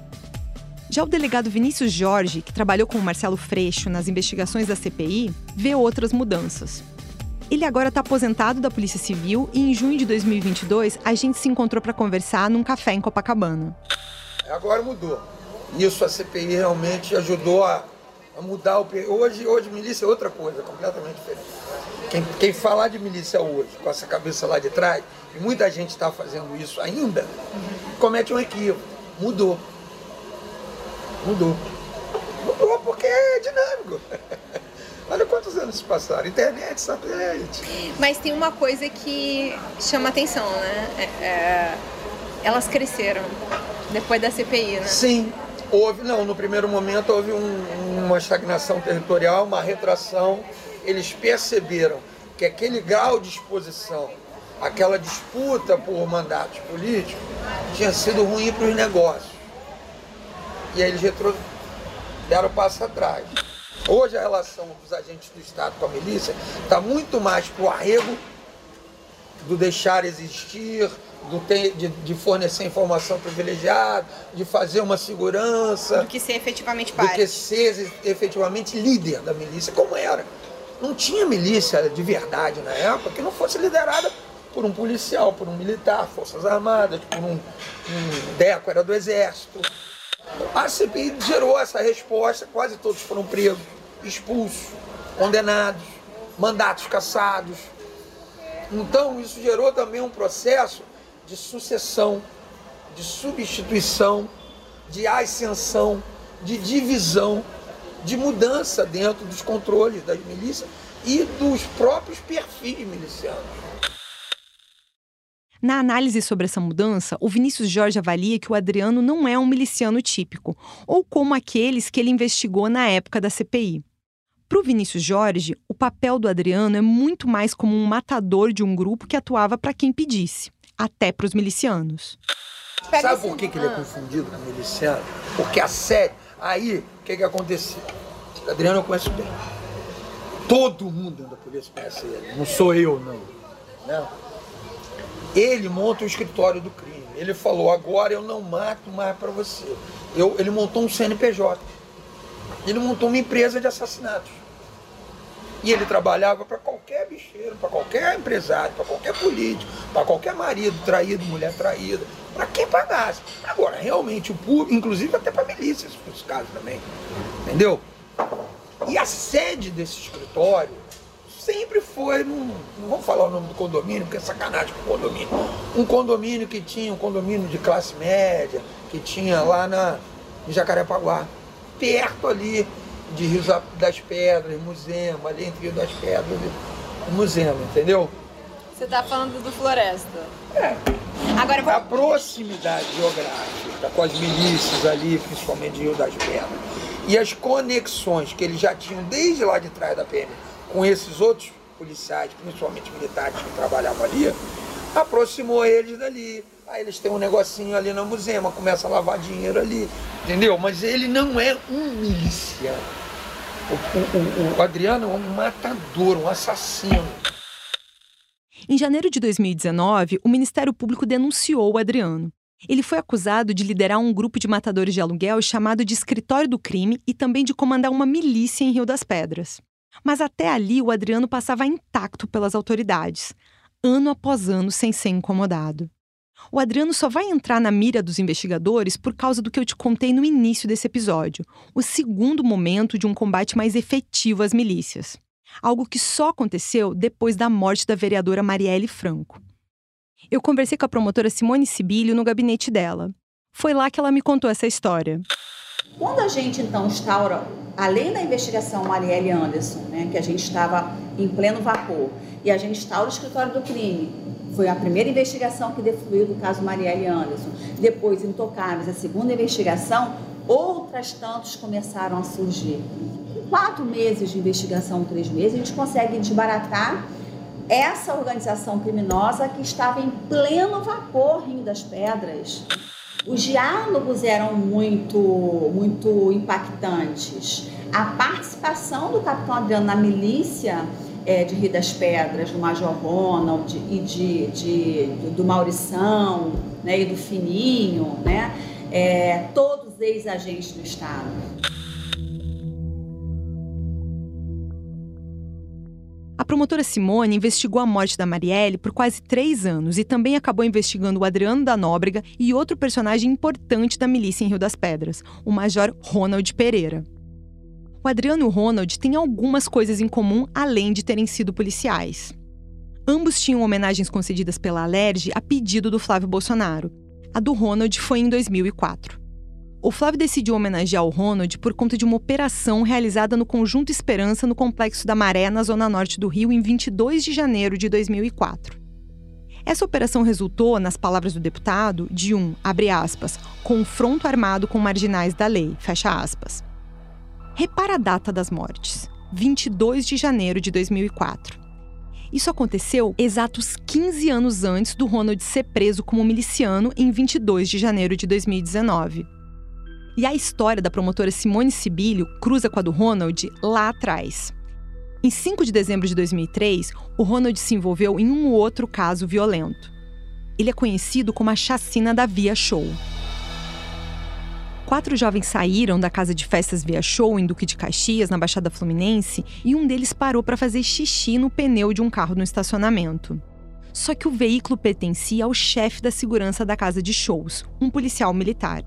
Já o delegado Vinícius Jorge, que trabalhou com o Marcelo Freixo nas investigações da CPI, vê outras mudanças. Ele agora está aposentado da Polícia Civil e em junho de 2022 a gente se encontrou para conversar num café em Copacabana. Agora mudou. Isso a CPI realmente ajudou a, a mudar o. Hoje, hoje, milícia é outra coisa, completamente diferente. Quem, quem falar de milícia hoje, com essa cabeça lá de trás, e muita gente está fazendo isso ainda, comete um equívoco. Mudou. Mudou. Mudou porque é dinâmico. Olha quantos anos se passaram. Internet, satélite. Mas tem uma coisa que chama atenção, né? É, é, elas cresceram depois da CPI, né? Sim, Houve, não, no primeiro momento houve um, uma estagnação territorial, uma retração. Eles perceberam que aquele grau de exposição, aquela disputa por mandatos políticos, tinha sido ruim para os negócios. E aí eles retro... deram passo atrás. Hoje a relação dos agentes do Estado com a milícia está muito mais para o arrego do deixar existir, de, de, fornecer informação privilegiada, de fazer uma segurança. Do que ser efetivamente parte. Do que ser efetivamente líder da milícia, como era. Não tinha milícia de verdade na época que não fosse liderada por um policial, por um militar, forças armadas, por um, um deco, era do exército. A CPI gerou essa resposta, quase todos foram presos, expulsos, condenados, mandatos cassados. Então isso gerou também um processo de sucessão, de substituição, de ascensão, de divisão, de mudança dentro dos controles das milícias e dos próprios perfis milicianos. Na análise sobre essa mudança, o Vinícius Jorge avalia que o Adriano não é um miliciano típico, ou como aqueles que ele investigou na época da CPI. Para o Vinícius Jorge, o papel do Adriano é muito mais como um matador de um grupo que atuava para quem pedisse até para os milicianos. Sabe por que, que ele é confundido com miliciano? Porque a série. Aí, o que, que aconteceu? Adriano eu conheço bem. Todo mundo da polícia conhece ele. Não sou eu, não. Né? Ele monta o escritório do crime. Ele falou: agora eu não mato mais para você. Eu, ele montou um CNPJ. Ele montou uma empresa de assassinatos. E ele trabalhava para qualquer bicheiro, para qualquer empresário, para qualquer político, para qualquer marido traído, mulher traída, para quem pagasse. Agora, realmente, o público, inclusive até para milícias, nos casos também. Entendeu? E a sede desse escritório sempre foi num. Não vamos falar o nome do condomínio, porque é sacanagem com o condomínio. Um condomínio que tinha, um condomínio de classe média, que tinha lá na, em Jacarepaguá, perto ali de Rio das Pedras, Museu, ali entre Rio das Pedras e Museu, entendeu? Você está falando do Floresta? É. Agora, a proximidade geográfica com as milícias ali, principalmente de Rio das Pedras, e as conexões que eles já tinham desde lá de trás da PM com esses outros policiais, principalmente militares que trabalhavam ali, aproximou eles dali. Aí eles têm um negocinho ali no museu, começa a lavar dinheiro ali, entendeu? Mas ele não é um miliciano. O, o, o Adriano é um matador, um assassino. Em janeiro de 2019, o Ministério Público denunciou o Adriano. Ele foi acusado de liderar um grupo de matadores de aluguel chamado de Escritório do Crime e também de comandar uma milícia em Rio das Pedras. Mas até ali o Adriano passava intacto pelas autoridades, ano após ano sem ser incomodado. O Adriano só vai entrar na mira dos investigadores por causa do que eu te contei no início desse episódio, o segundo momento de um combate mais efetivo às milícias. Algo que só aconteceu depois da morte da vereadora Marielle Franco. Eu conversei com a promotora Simone Sibilio no gabinete dela. Foi lá que ela me contou essa história. Quando a gente então instaura, além da investigação Marielle Anderson, né, que a gente estava em pleno vapor, e a gente instaura o escritório do crime, foi a primeira investigação que defluiu do caso Marielle Anderson. Depois, Intocáveis, a segunda investigação, outras tantos começaram a surgir. Em quatro meses de investigação, três meses, a gente consegue desbaratar essa organização criminosa que estava em pleno vapor Rio das Pedras. Os diálogos eram muito, muito impactantes. A participação do capitão Adriano na milícia é, de Rio das Pedras, do Major Ronald e de, de, do Maurição né, e do Fininho, né, é, todos ex-agentes do Estado. A promotora Simone investigou a morte da Marielle por quase três anos e também acabou investigando o Adriano da Nóbrega e outro personagem importante da milícia em Rio das Pedras, o Major Ronald Pereira. O Adriano e o Ronald têm algumas coisas em comum além de terem sido policiais. Ambos tinham homenagens concedidas pela Alerj a pedido do Flávio Bolsonaro. A do Ronald foi em 2004. O Flávio decidiu homenagear o Ronald por conta de uma operação realizada no Conjunto Esperança no Complexo da Maré, na zona norte do Rio, em 22 de janeiro de 2004. Essa operação resultou, nas palavras do deputado, de um, abre aspas, confronto armado com marginais da lei, fecha aspas. Repara a data das mortes, 22 de janeiro de 2004. Isso aconteceu exatos 15 anos antes do Ronald ser preso como miliciano em 22 de janeiro de 2019. E a história da promotora Simone Sibilio cruza com a do Ronald lá atrás. Em 5 de dezembro de 2003, o Ronald se envolveu em um outro caso violento. Ele é conhecido como a chacina da Via Show. Quatro jovens saíram da casa de festas Via Show em Duque de Caxias, na Baixada Fluminense, e um deles parou para fazer xixi no pneu de um carro no estacionamento. Só que o veículo pertencia ao chefe da segurança da casa de shows, um policial militar.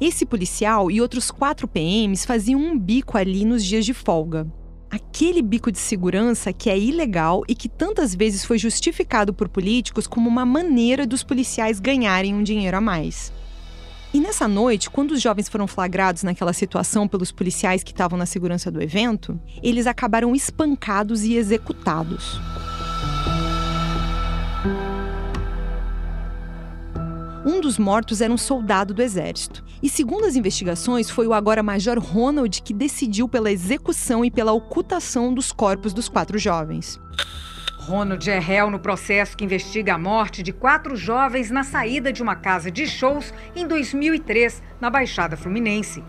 Esse policial e outros quatro PMs faziam um bico ali nos dias de folga. Aquele bico de segurança que é ilegal e que tantas vezes foi justificado por políticos como uma maneira dos policiais ganharem um dinheiro a mais. E nessa noite, quando os jovens foram flagrados naquela situação pelos policiais que estavam na segurança do evento, eles acabaram espancados e executados. Um dos mortos era um soldado do exército. E segundo as investigações, foi o agora Major Ronald que decidiu pela execução e pela ocultação dos corpos dos quatro jovens. Ronald é réu no processo que investiga a morte de quatro jovens na saída de uma casa de shows em 2003, na Baixada Fluminense.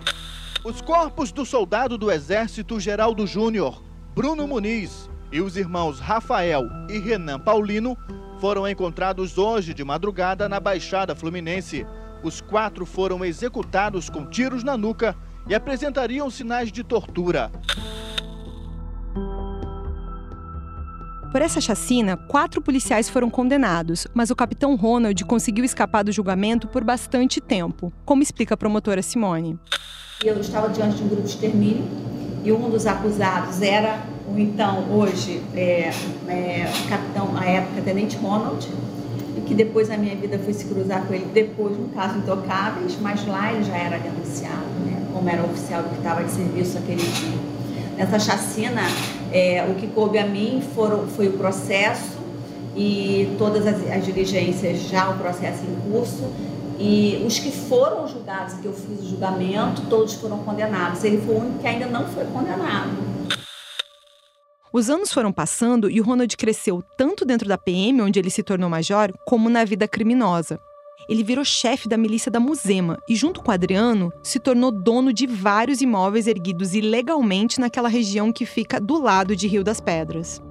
Os corpos do soldado do Exército Geraldo Júnior, Bruno Muniz, e os irmãos Rafael e Renan Paulino foram encontrados hoje de madrugada na Baixada Fluminense. Os quatro foram executados com tiros na nuca e apresentariam sinais de tortura. Por essa chacina, quatro policiais foram condenados, mas o capitão Ronald conseguiu escapar do julgamento por bastante tempo, como explica a promotora Simone. Eu estava diante de um grupo de extermínio e um dos acusados era o então, hoje, é, é, capitão, à época, Tenente Ronald, e que depois na minha vida fui se cruzar com ele depois no caso Intocáveis, mas lá ele já era denunciado, né, como era oficial que estava de serviço aquele dia. Nessa chacina, é, o que coube a mim foram, foi o processo e todas as, as diligências, já o processo em curso, e os que foram julgados, que eu fiz o julgamento, todos foram condenados. Ele foi o único que ainda não foi condenado. Os anos foram passando e o Ronald cresceu tanto dentro da PM, onde ele se tornou major, como na vida criminosa. Ele virou chefe da milícia da Musema e, junto com Adriano, se tornou dono de vários imóveis erguidos ilegalmente naquela região que fica do lado de Rio das Pedras.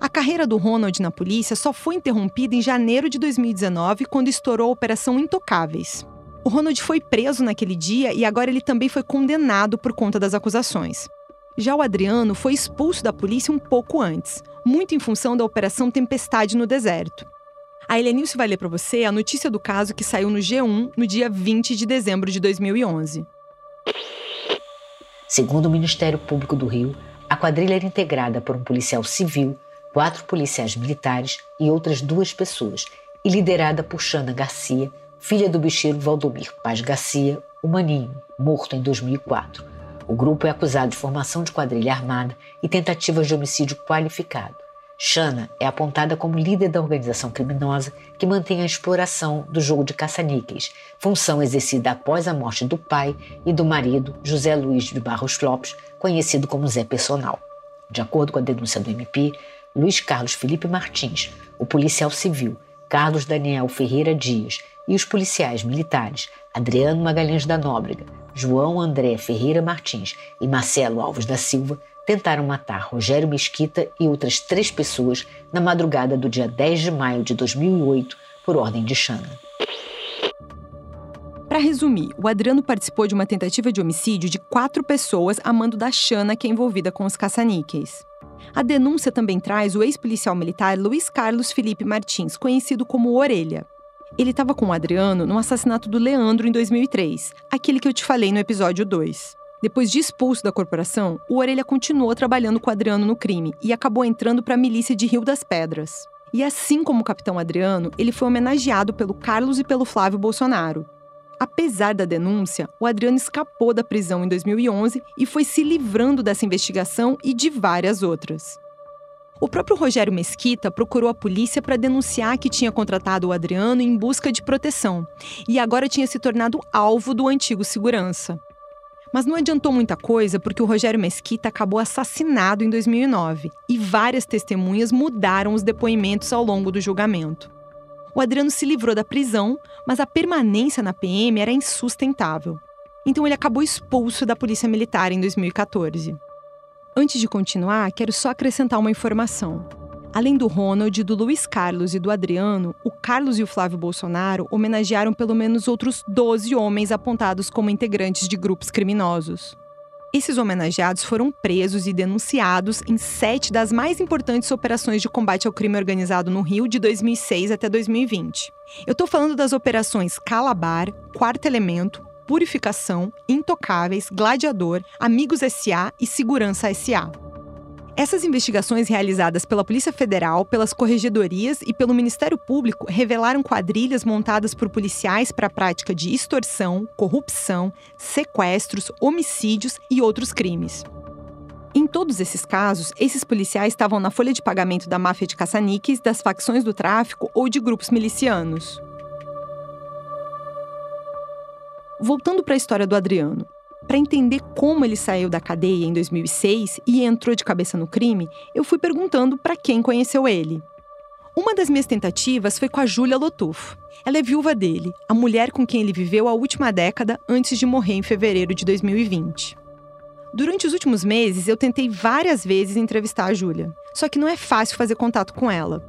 A carreira do Ronald na polícia só foi interrompida em janeiro de 2019, quando estourou a Operação Intocáveis. O Ronald foi preso naquele dia e agora ele também foi condenado por conta das acusações. Já o Adriano foi expulso da polícia um pouco antes, muito em função da Operação Tempestade no deserto. A Helenilce vai ler para você a notícia do caso que saiu no G1 no dia 20 de dezembro de 2011. Segundo o Ministério Público do Rio, a quadrilha era integrada por um policial civil, quatro policiais militares e outras duas pessoas, e liderada por Xana Garcia, filha do bicheiro Valdomir Paz Garcia, o Maninho, morto em 2004. O grupo é acusado de formação de quadrilha armada e tentativas de homicídio qualificado. Shana é apontada como líder da organização criminosa que mantém a exploração do jogo de caça-níqueis, função exercida após a morte do pai e do marido, José Luiz de Barros Lopes, conhecido como Zé Personal. De acordo com a denúncia do MP, Luiz Carlos Felipe Martins, o policial civil, Carlos Daniel Ferreira Dias e os policiais militares Adriano Magalhães da Nóbrega, João André Ferreira Martins e Marcelo Alves da Silva tentaram matar Rogério Mesquita e outras três pessoas na madrugada do dia 10 de maio de 2008, por ordem de Xana. Para resumir, o Adriano participou de uma tentativa de homicídio de quatro pessoas a mando da Xana, que é envolvida com os caça-níqueis. A denúncia também traz o ex-policial militar Luiz Carlos Felipe Martins, conhecido como Orelha. Ele estava com o Adriano no assassinato do Leandro em 2003, aquele que eu te falei no episódio 2. Depois de expulso da corporação, o Orelha continuou trabalhando com Adriano no crime e acabou entrando para a milícia de Rio das Pedras. E assim como o capitão Adriano, ele foi homenageado pelo Carlos e pelo Flávio Bolsonaro. Apesar da denúncia, o Adriano escapou da prisão em 2011 e foi se livrando dessa investigação e de várias outras. O próprio Rogério Mesquita procurou a polícia para denunciar que tinha contratado o Adriano em busca de proteção e agora tinha se tornado alvo do antigo segurança. Mas não adiantou muita coisa porque o Rogério Mesquita acabou assassinado em 2009 e várias testemunhas mudaram os depoimentos ao longo do julgamento. O Adriano se livrou da prisão, mas a permanência na PM era insustentável. Então ele acabou expulso da Polícia Militar em 2014. Antes de continuar, quero só acrescentar uma informação. Além do Ronald, do Luiz Carlos e do Adriano, o Carlos e o Flávio Bolsonaro homenagearam pelo menos outros 12 homens apontados como integrantes de grupos criminosos. Esses homenageados foram presos e denunciados em sete das mais importantes operações de combate ao crime organizado no Rio de 2006 até 2020. Eu estou falando das operações Calabar, Quarto Elemento, Purificação, Intocáveis, Gladiador, Amigos SA e Segurança SA. Essas investigações realizadas pela Polícia Federal, pelas corregedorias e pelo Ministério Público revelaram quadrilhas montadas por policiais para a prática de extorsão, corrupção, sequestros, homicídios e outros crimes. Em todos esses casos, esses policiais estavam na folha de pagamento da máfia de caça-níqueis, das facções do tráfico ou de grupos milicianos. Voltando para a história do Adriano. Para entender como ele saiu da cadeia em 2006 e entrou de cabeça no crime, eu fui perguntando para quem conheceu ele. Uma das minhas tentativas foi com a Júlia Lotuf. Ela é viúva dele, a mulher com quem ele viveu a última década antes de morrer em fevereiro de 2020. Durante os últimos meses, eu tentei várias vezes entrevistar a Júlia, só que não é fácil fazer contato com ela.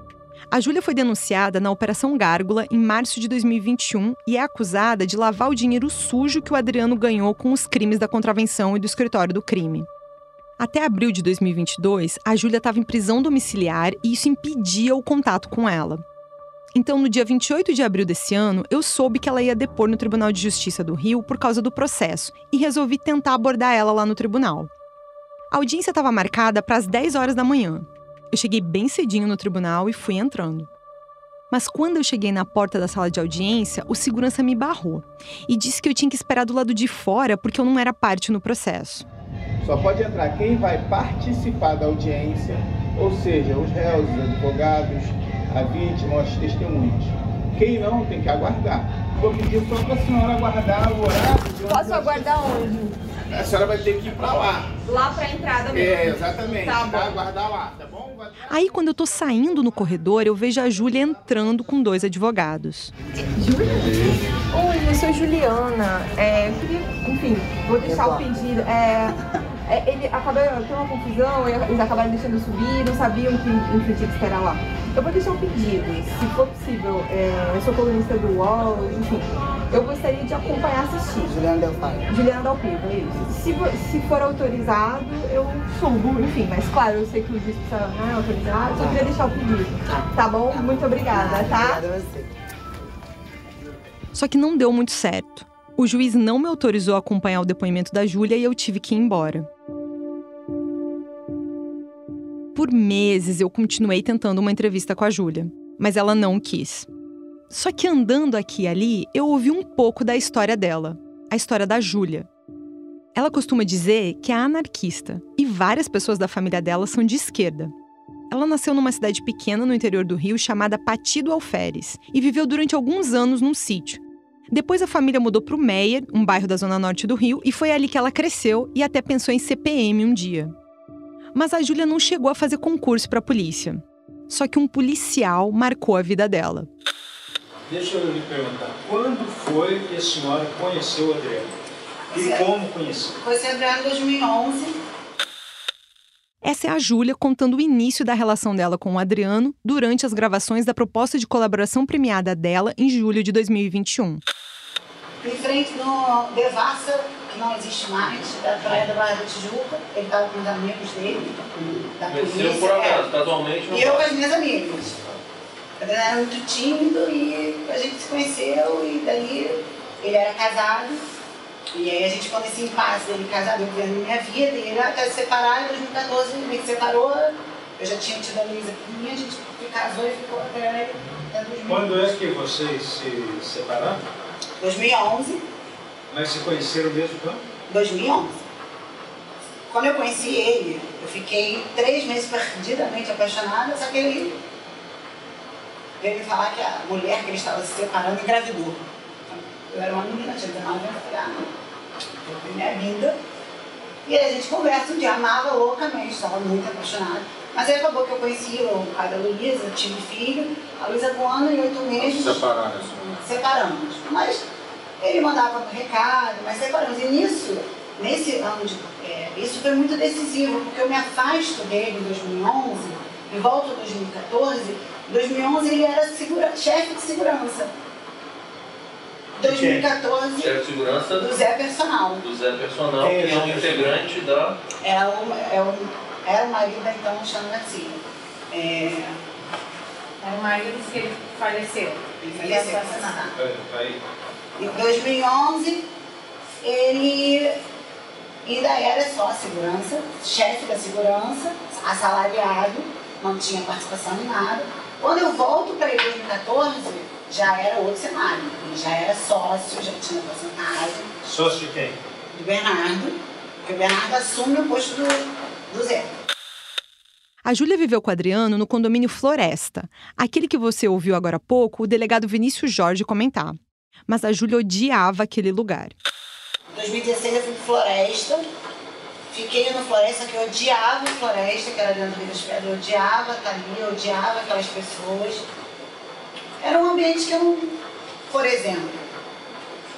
A Júlia foi denunciada na Operação Gárgula em março de 2021 e é acusada de lavar o dinheiro sujo que o Adriano ganhou com os crimes da contravenção e do escritório do crime. Até abril de 2022, a Júlia estava em prisão domiciliar e isso impedia o contato com ela. Então, no dia 28 de abril desse ano, eu soube que ela ia depor no Tribunal de Justiça do Rio por causa do processo e resolvi tentar abordar ela lá no tribunal. A audiência estava marcada para as 10 horas da manhã. Eu cheguei bem cedinho no tribunal e fui entrando. Mas quando eu cheguei na porta da sala de audiência, o segurança me barrou e disse que eu tinha que esperar do lado de fora porque eu não era parte no processo. Só pode entrar quem vai participar da audiência, ou seja, os réus, os advogados, a vítima, os testemunhas. Quem não tem que aguardar. Vou pedir só para a senhora aguardar o horário. Posso aguardar onde? A senhora vai ter que ir para lá. Lá para a entrada mesmo. É, exatamente. Tá bom. Vai aguardar lá, tá bom? Aí, quando eu tô saindo no corredor, eu vejo a Júlia entrando com dois advogados. Oi, eu sou Juliana. É, eu queria, enfim, vou deixar o pedido. É, é, ele acabou tendo uma confusão, eles acabaram deixando subir, não sabiam que enfim, tinha que esperar lá. Eu vou deixar um pedido, se for possível. É, eu sou colunista do UOL, enfim. Eu gostaria de acompanhar assistir. Juliana Del Pai. Juliana Dalpiva, é isso. Se, se for autorizado, eu subo, enfim, mas claro, eu sei que o juiz precisa né, autorizar, só queria deixar o pedido. Tá bom? Muito obrigada, tá? Obrigada a você. Só que não deu muito certo. O juiz não me autorizou a acompanhar o depoimento da Júlia e eu tive que ir embora. Por meses eu continuei tentando uma entrevista com a Júlia, mas ela não quis. Só que andando aqui e ali, eu ouvi um pouco da história dela, a história da Júlia. Ela costuma dizer que é anarquista e várias pessoas da família dela são de esquerda. Ela nasceu numa cidade pequena no interior do Rio chamada Patido Alferes e viveu durante alguns anos num sítio. Depois a família mudou para o Meier, um bairro da zona norte do Rio, e foi ali que ela cresceu e até pensou em CPM um dia. Mas a Júlia não chegou a fazer concurso para a polícia. Só que um policial marcou a vida dela. Deixa eu lhe perguntar, quando foi que a senhora conheceu o Adriano? E como conheceu? Conheci o Adriano em 2011. Essa é a Júlia contando o início da relação dela com o Adriano durante as gravações da proposta de colaboração premiada dela em julho de 2021. Em frente no Devassa, não existe mais, da Praia da Barra da Tijuca. Ele estava com os amigos dele, da polícia. Conheceu por acaso, é. casualmente. não E eu com as minhas amigas. O Adriano era muito tímido e a gente se conheceu e daí ele era casado. E aí a gente ficou nesse impasse dele casado, eu vivendo minha vida, e ele até se separar, em 2014 ele se separou, eu já tinha tido a Luísa pequenininha, a gente casou e ficou até, até 2011. Quando é que vocês se separaram? 2011, Mas se conheceram mesmo quando? 2011. Quando eu conheci ele, eu fiquei três meses perdidamente apaixonada, só que ele veio me falar que a mulher que ele estava se separando engravidou. Eu era uma menina, tinha 19 anos, eu falei, ah, não. Minha vida. E aí a gente conversa um dia, amava loucamente, estava muito apaixonada. Mas aí acabou que eu conheci o pai da Luísa, tive filho, a Luísa com um ano e oito meses. Separaram. Separamos. Mas ele mandava recado, mas separamos. E nisso, nesse ano de. é, isso foi muito decisivo, porque eu me afasto dele em 2011 e volto em 2014. Em 2011 ele era segura, chefe de segurança. De quem? 2014 Chefe de segurança do Zé Personal. do Zé Personal, É, que é um integrante da. Era o, é o, era o marido da então Xana Garcia. É, Era o marido que ele faleceu. ele faleceu assassinado. É, aí. Em 2011, ele ainda era só segurança, chefe da segurança, assalariado, não tinha participação em nada. Quando eu volto para ele em 2014, já era outro cenário. Ele já era sócio, já tinha porcentagem Sócio de quem? do Bernardo, porque o Bernardo assume o posto do, do Zé. A Júlia viveu com o Adriano no condomínio Floresta, aquele que você ouviu agora há pouco o delegado Vinícius Jorge comentar. Mas a Júlia odiava aquele lugar. Em 2016 eu fui pro Floresta, fiquei no Floresta que eu odiava Floresta, que era dentro do Rio das Pedras, eu odiava estar ali, eu odiava aquelas pessoas. Era um ambiente que eu não. Por exemplo,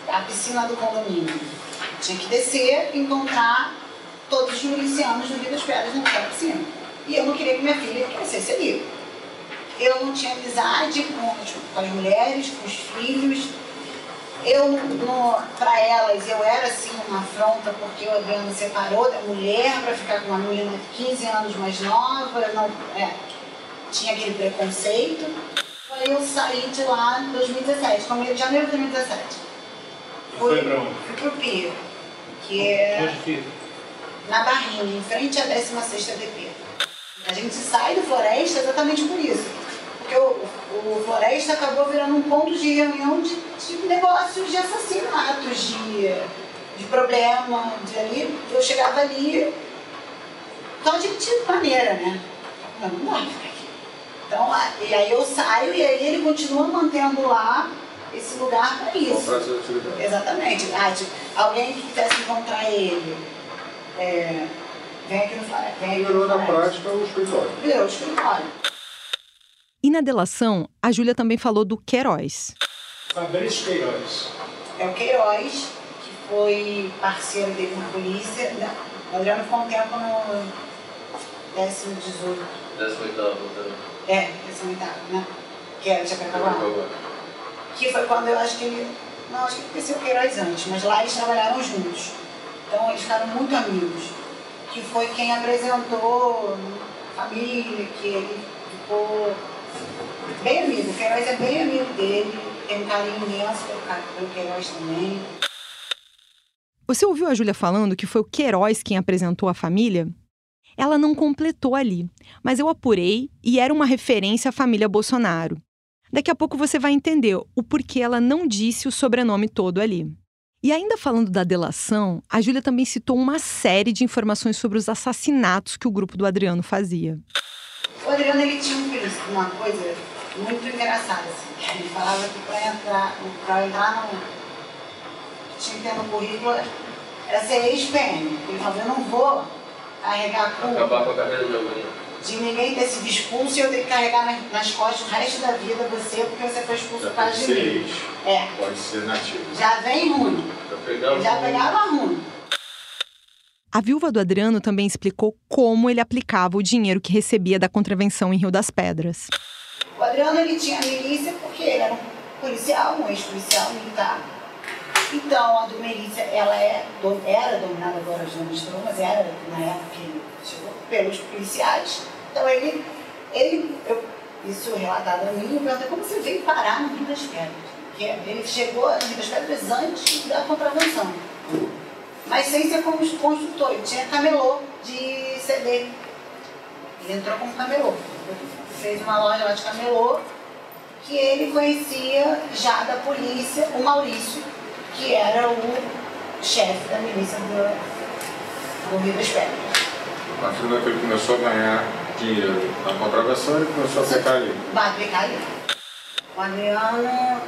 a piscina do condomínio. Tinha que descer e encontrar todos os milicianos do Rio das Pedras naquela piscina. E eu não queria que minha filha crescesse ali. eu não tinha amizade com, com as mulheres, com os filhos. Eu, para elas, eu era assim uma afronta porque o Adriano separou da mulher para ficar com uma menina de 15 anos mais nova, não, é, tinha aquele preconceito. Aí eu saí de lá em 2017, começo de janeiro de 2017. Fui, foi para onde? Fui pro Pio, que é Onde fica? na Barrinha, em frente à 16ª DP. A gente sai do Floresta exatamente por isso. Porque o, o Floresta acabou virando um ponto de reunião de, de negócios, de assassinatos, de, de problema. De ali, eu chegava ali, só de, de maneira, né? Não, não dá pra ficar aqui. Então, e aí eu saio e aí ele continua mantendo lá esse lugar para isso. Exatamente. Ah, tipo, alguém que quisesse encontrar ele, é, vem aqui no Floresta. Virou na prática o escritório. Virou o escritório. E na delação, a Júlia também falou do Queiroz. Fabrício Queiroz. É o Queiroz, que foi parceiro dele na polícia. O Adriano ficou um tempo no décimo 18. 18 É, décimo oitavo, né? Que era de Jacarepaguá. Que foi quando eu acho que ele. Não, acho que ele conheceu o Queiroz antes, mas lá eles trabalharam juntos. Então eles ficaram muito amigos. Que foi quem apresentou a família, que ele ficou bem amigo. O Queiroz é bem amigo dele, tem um carinho imenso pelo, Queiroz também. Você ouviu a Júlia falando que foi o Queiroz quem apresentou a família? Ela não completou ali, mas eu apurei e era uma referência à família Bolsonaro. Daqui a pouco você vai entender o porquê ela não disse o sobrenome todo ali. E ainda falando da delação, a Júlia também citou uma série de informações sobre os assassinatos que o grupo do Adriano fazia. O Adriano ele tinha um uma coisa muito engraçada. Assim. Ele falava que para entrar, pra entrar no. tinha que ter no currículo era ser ex-PM. Ele falava, eu não vou carregar a culpa Acabar com a carreira de alguém. de ninguém ter sido expulso e eu ter que carregar nas, nas costas o resto da vida você porque você foi expulso por causa de mim. É, Pode ser nativo. já vem ruim. Já pegava Já pegava ruim. A viúva do Adriano também explicou como ele aplicava o dinheiro que recebia da contravenção em Rio das Pedras. Adriano ele tinha milícia porque ele era um policial, um ex-policial militar. Então a do milícia ela é, era dominada agora já não estou, mas era na época que ele chegou pelos policiais. Então ele, ele eu, isso relatado a mim, eu perguntei como você veio parar no Rio das Pedras. Porque ele chegou no Rio das Pedras antes da contravenção. Mas sem ser como construtor, ele tinha camelô de CD. Ele entrou como camelô. Fez uma loja lá de camelô que ele conhecia já da polícia, o Maurício, que era o chefe da milícia do, do Rio das Pedras. A partir do que ele começou a ganhar dinheiro na contravenção, ele começou a ficar ali. Vai aplicar ali. O Adriano,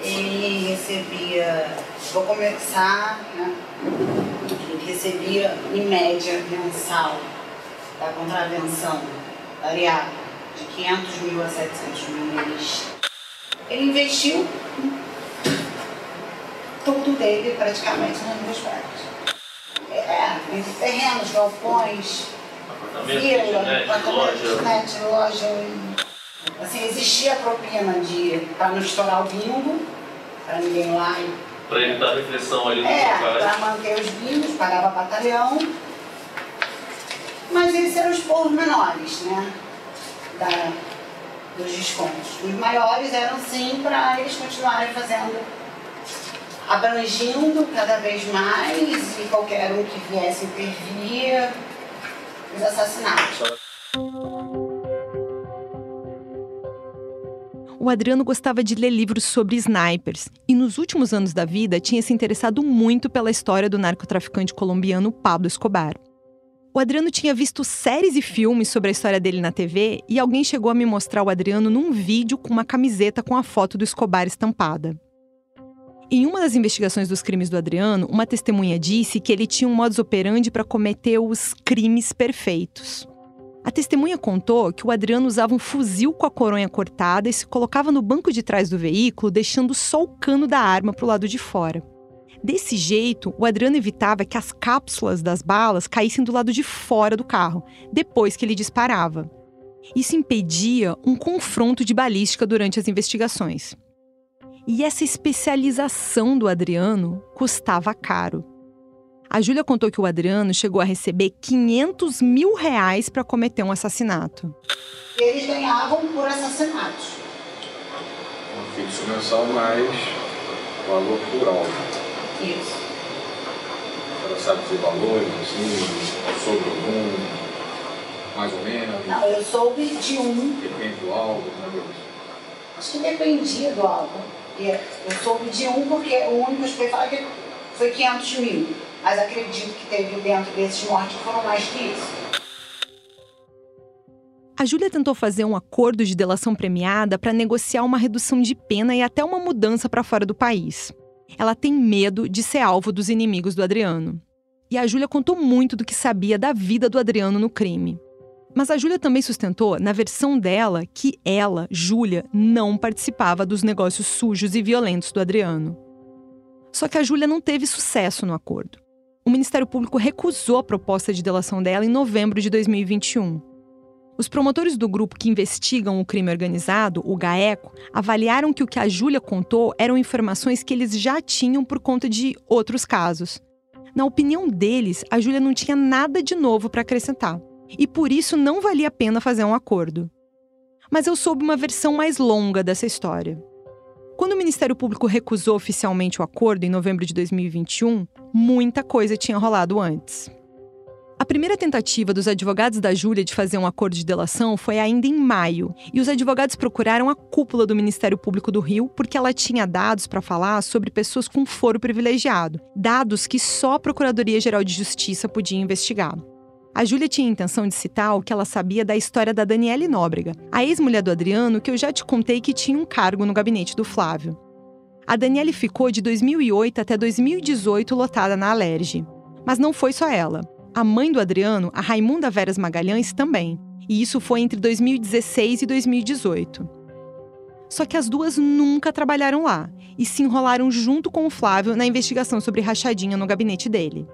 ele recebia, vou começar, né? Ele recebia em média mensal da contravenção, variava de 500 mil a 700 mil mês. Ele investiu tudo dele praticamente Rio das Pedras. É, entre terrenos, galpões, vila, kitnet, apartamento, loja. kitnet, loja. Assim, existia a propina de para não estourar o bingo, para ninguém lá Pra evitar a reflexão ali no é, para manter os bingos, pagava batalhão. Mas esses eram os povos menores, né? Da, dos descontos. Os maiores eram sim para eles continuarem fazendo, abrangindo cada vez mais e qualquer um que viesse intervir os assassinatos. O Adriano gostava de ler livros sobre snipers e, nos últimos anos da vida, tinha se interessado muito pela história do narcotraficante colombiano Pablo Escobar. O Adriano tinha visto séries e filmes sobre a história dele na TV e alguém chegou a me mostrar o Adriano num vídeo com uma camiseta com a foto do Escobar estampada. Em uma das investigações dos crimes do Adriano, uma testemunha disse que ele tinha um modus operandi para cometer os crimes perfeitos. A testemunha contou que o Adriano usava um fuzil com a coronha cortada e se colocava no banco de trás do veículo, deixando só o cano da arma para o lado de fora. Desse jeito, o Adriano evitava que as cápsulas das balas caíssem do lado de fora do carro, depois que ele disparava. Isso impedia um confronto de balística durante as investigações. E essa especialização do Adriano custava caro. A Júlia contou que o Adriano chegou a receber 500 mil reais para cometer um assassinato. E eles ganhavam por assassinatos. Um fixo mensal mais valor por alvo. Isso. Ela sabe dizer valores, assim, sobre algum, mais ou menos. Não, eu soube de um. Depende do alvo, né? Acho que dependia do alvo. Eu soube de um porque o único que eu falar que foi 500 mil. Mas acredito que teve dentro desses mortes que foram mais que isso. A Júlia tentou fazer um acordo de delação premiada para negociar uma redução de pena e até uma mudança para fora do país. Ela tem medo de ser alvo dos inimigos do Adriano. E a Júlia contou muito do que sabia da vida do Adriano no crime. Mas a Júlia também sustentou, na versão dela, que ela, Júlia, não participava dos negócios sujos e violentos do Adriano. Só que a Júlia não teve sucesso no acordo. O Ministério Público recusou a proposta de delação dela em novembro de 2021. Os promotores do grupo que investigam o crime organizado, o GAECO, avaliaram que o que a Júlia contou eram informações que eles já tinham por conta de outros casos. Na opinião deles, a Júlia não tinha nada de novo para acrescentar e por isso não valia a pena fazer um acordo. Mas eu soube uma versão mais longa dessa história. Quando o Ministério Público recusou oficialmente o acordo em novembro de 2021, muita coisa tinha rolado antes. A primeira tentativa dos advogados da Júlia de fazer um acordo de delação foi ainda em maio, e os advogados procuraram a cúpula do Ministério Público do Rio porque ela tinha dados para falar sobre pessoas com foro privilegiado, dados que só a Procuradoria-Geral de Justiça podia investigar. A Júlia tinha a intenção de citar o que ela sabia da história da Daniele Nóbrega, a ex-mulher do Adriano que eu já te contei que tinha um cargo no gabinete do Flávio. A Daniele ficou de 2008 até 2018 lotada na Alerge. Mas não foi só ela. A mãe do Adriano, a Raimunda Veras Magalhães, também. E isso foi entre 2016 e 2018. Só que as duas nunca trabalharam lá e se enrolaram junto com o Flávio na investigação sobre rachadinha no gabinete dele.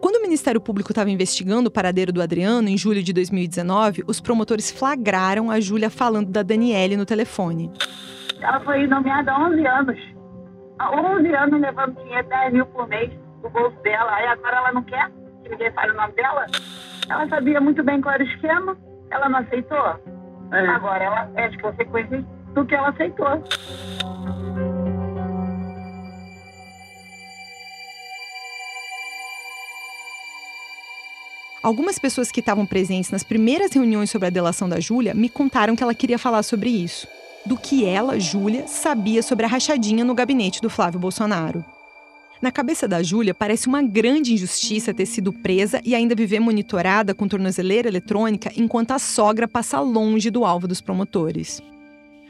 Quando o Ministério Público estava investigando o paradeiro do Adriano em julho de 2019, os promotores flagraram a Júlia falando da Daniele no telefone. Ela foi nomeada há 11 anos. Há 11 anos levando dinheiro, 10 mil por mês do bolso dela. Aí agora ela não quer que ninguém fale o nome dela? Ela sabia muito bem qual era o esquema, ela não aceitou. É. Agora ela é de consequência do que ela aceitou. Algumas pessoas que estavam presentes nas primeiras reuniões sobre a delação da Júlia me contaram que ela queria falar sobre isso. Do que ela, Júlia, sabia sobre a rachadinha no gabinete do Flávio Bolsonaro. Na cabeça da Júlia, parece uma grande injustiça ter sido presa e ainda viver monitorada com tornozeleira eletrônica enquanto a sogra passa longe do alvo dos promotores.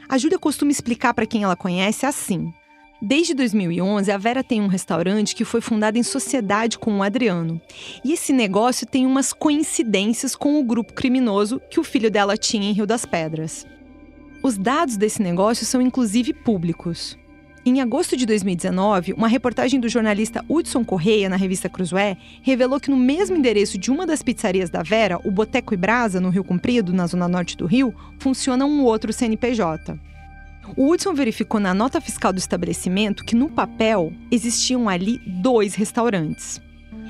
A Júlia costuma explicar para quem ela conhece assim: Desde 2011, a Vera tem um restaurante que foi fundado em sociedade com o Adriano. E esse negócio tem umas coincidências com o grupo criminoso que o filho dela tinha em Rio das Pedras. Os dados desse negócio são inclusive públicos. Em agosto de 2019, uma reportagem do jornalista Hudson Correia na revista Cruzoé revelou que no mesmo endereço de uma das pizzarias da Vera, o Boteco e Brasa, no Rio Comprido, na zona norte do Rio, funciona um outro CNPJ. O Hudson verificou na nota fiscal do estabelecimento que, no papel, existiam ali dois restaurantes.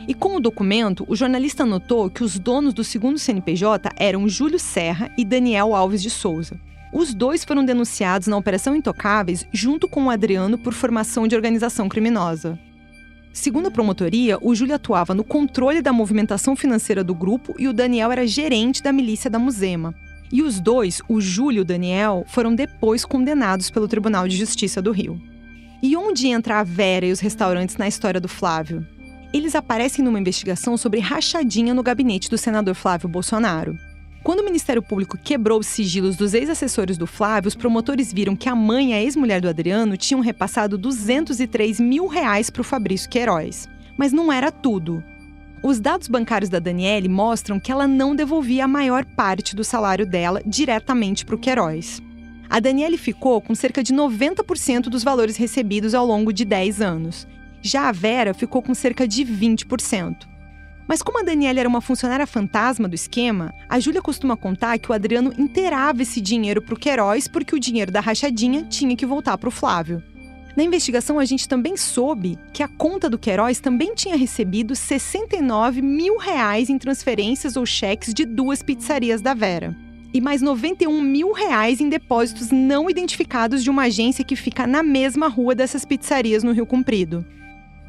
E com o documento, o jornalista notou que os donos do segundo CNPJ eram Júlio Serra e Daniel Alves de Souza. Os dois foram denunciados na Operação Intocáveis junto com o Adriano por formação de organização criminosa. Segundo a promotoria, o Júlio atuava no controle da movimentação financeira do grupo e o Daniel era gerente da milícia da Musema. E os dois, o Júlio e o Daniel, foram depois condenados pelo Tribunal de Justiça do Rio. E onde entra a Vera e os restaurantes na história do Flávio? Eles aparecem numa investigação sobre rachadinha no gabinete do senador Flávio Bolsonaro. Quando o Ministério Público quebrou os sigilos dos ex-assessores do Flávio, os promotores viram que a mãe e a ex-mulher do Adriano tinham repassado 203 mil reais para o Fabrício Queiroz. Mas não era tudo. Os dados bancários da Daniele mostram que ela não devolvia a maior parte do salário dela diretamente para o Queiroz. A Daniele ficou com cerca de 90% dos valores recebidos ao longo de 10 anos. Já a Vera ficou com cerca de 20%. Mas como a Daniela era uma funcionária fantasma do esquema, a Júlia costuma contar que o Adriano inteirava esse dinheiro para o Queiroz porque o dinheiro da rachadinha tinha que voltar para o Flávio. Na investigação, a gente também soube que a conta do Queiroz também tinha recebido 69 mil reais em transferências ou cheques de duas pizzarias da Vera. E mais 91 mil reais em depósitos não identificados de uma agência que fica na mesma rua dessas pizzarias no Rio Comprido.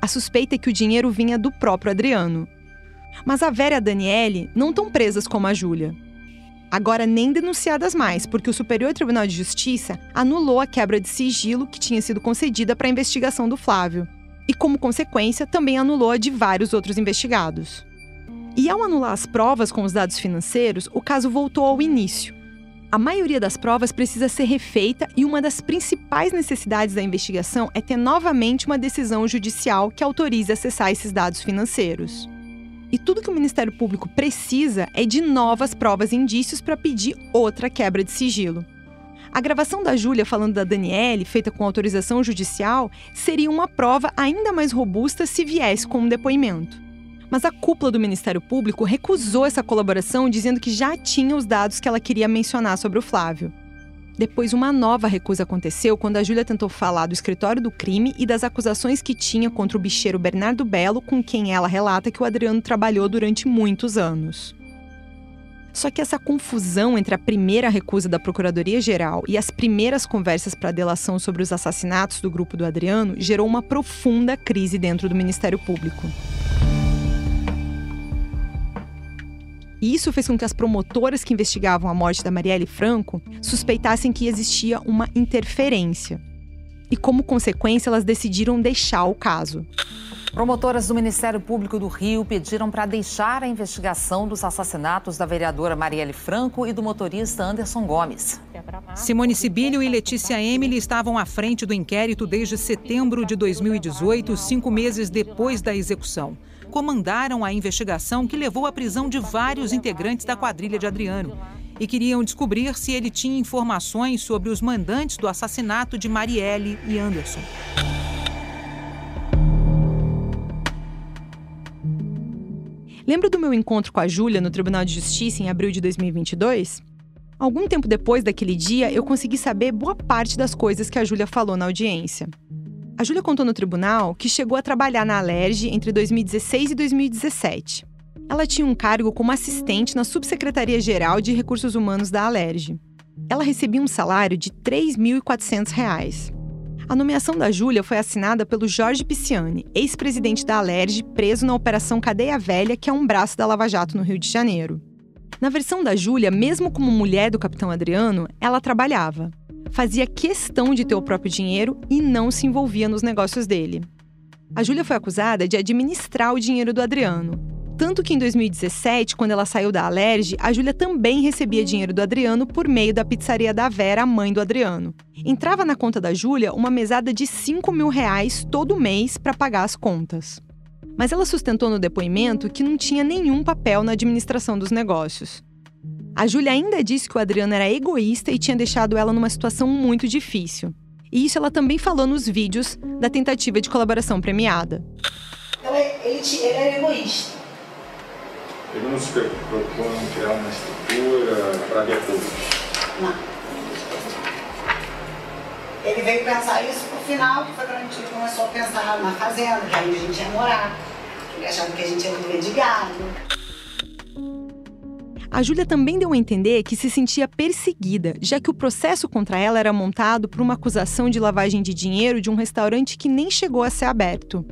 A suspeita é que o dinheiro vinha do próprio Adriano. Mas a Vera e a Daniele não estão presas como a Júlia agora nem denunciadas mais, porque o Superior Tribunal de Justiça anulou a quebra de sigilo que tinha sido concedida para a investigação do Flávio. E, como consequência, também anulou a de vários outros investigados. E ao anular as provas com os dados financeiros, o caso voltou ao início. A maioria das provas precisa ser refeita e uma das principais necessidades da investigação é ter novamente uma decisão judicial que autorize acessar esses dados financeiros. E tudo que o Ministério Público precisa é de novas provas e indícios para pedir outra quebra de sigilo. A gravação da Júlia falando da Daniele, feita com autorização judicial, seria uma prova ainda mais robusta se viesse com um depoimento. Mas a cúpula do Ministério Público recusou essa colaboração, dizendo que já tinha os dados que ela queria mencionar sobre o Flávio. Depois, uma nova recusa aconteceu quando a Júlia tentou falar do escritório do crime e das acusações que tinha contra o bicheiro Bernardo Belo, com quem ela relata que o Adriano trabalhou durante muitos anos. Só que essa confusão entre a primeira recusa da Procuradoria-Geral e as primeiras conversas para delação sobre os assassinatos do grupo do Adriano gerou uma profunda crise dentro do Ministério Público. E isso fez com que as promotoras que investigavam a morte da Marielle Franco suspeitassem que existia uma interferência. E, como consequência, elas decidiram deixar o caso. Promotoras do Ministério Público do Rio pediram para deixar a investigação dos assassinatos da vereadora Marielle Franco e do motorista Anderson Gomes. Simone Sibilho e Letícia Emily estavam à frente do inquérito desde setembro de 2018, cinco meses depois da execução comandaram a investigação que levou à prisão de vários integrantes da quadrilha de Adriano e queriam descobrir se ele tinha informações sobre os mandantes do assassinato de Marielle e Anderson. Lembra do meu encontro com a Júlia no Tribunal de Justiça em abril de 2022? Algum tempo depois daquele dia, eu consegui saber boa parte das coisas que a Júlia falou na audiência. A Júlia contou no tribunal que chegou a trabalhar na Alerj entre 2016 e 2017. Ela tinha um cargo como assistente na Subsecretaria-Geral de Recursos Humanos da Alerj. Ela recebia um salário de R$ 3.400. A nomeação da Júlia foi assinada pelo Jorge Pisciani, ex-presidente da Alerj, preso na Operação Cadeia Velha, que é um braço da Lava Jato no Rio de Janeiro. Na versão da Júlia, mesmo como mulher do capitão Adriano, ela trabalhava fazia questão de ter o próprio dinheiro e não se envolvia nos negócios dele. A Júlia foi acusada de administrar o dinheiro do Adriano. Tanto que em 2017, quando ela saiu da Alerj, a Júlia também recebia dinheiro do Adriano por meio da pizzaria da Vera, mãe do Adriano. Entrava na conta da Júlia uma mesada de 5 mil reais todo mês para pagar as contas. Mas ela sustentou no depoimento que não tinha nenhum papel na administração dos negócios. A Júlia ainda disse que o Adriano era egoísta e tinha deixado ela numa situação muito difícil. E isso ela também falou nos vídeos da tentativa de colaboração premiada. Então ele, ele era egoísta. Ele não se preocupou em criar uma estrutura para depois? Não. Ele veio pensar isso pro final, que foi quando a gente começou a pensar na fazenda, que aí a gente ia morar. Ele achava que a gente ia viver de gado. A Júlia também deu a entender que se sentia perseguida, já que o processo contra ela era montado por uma acusação de lavagem de dinheiro de um restaurante que nem chegou a ser aberto.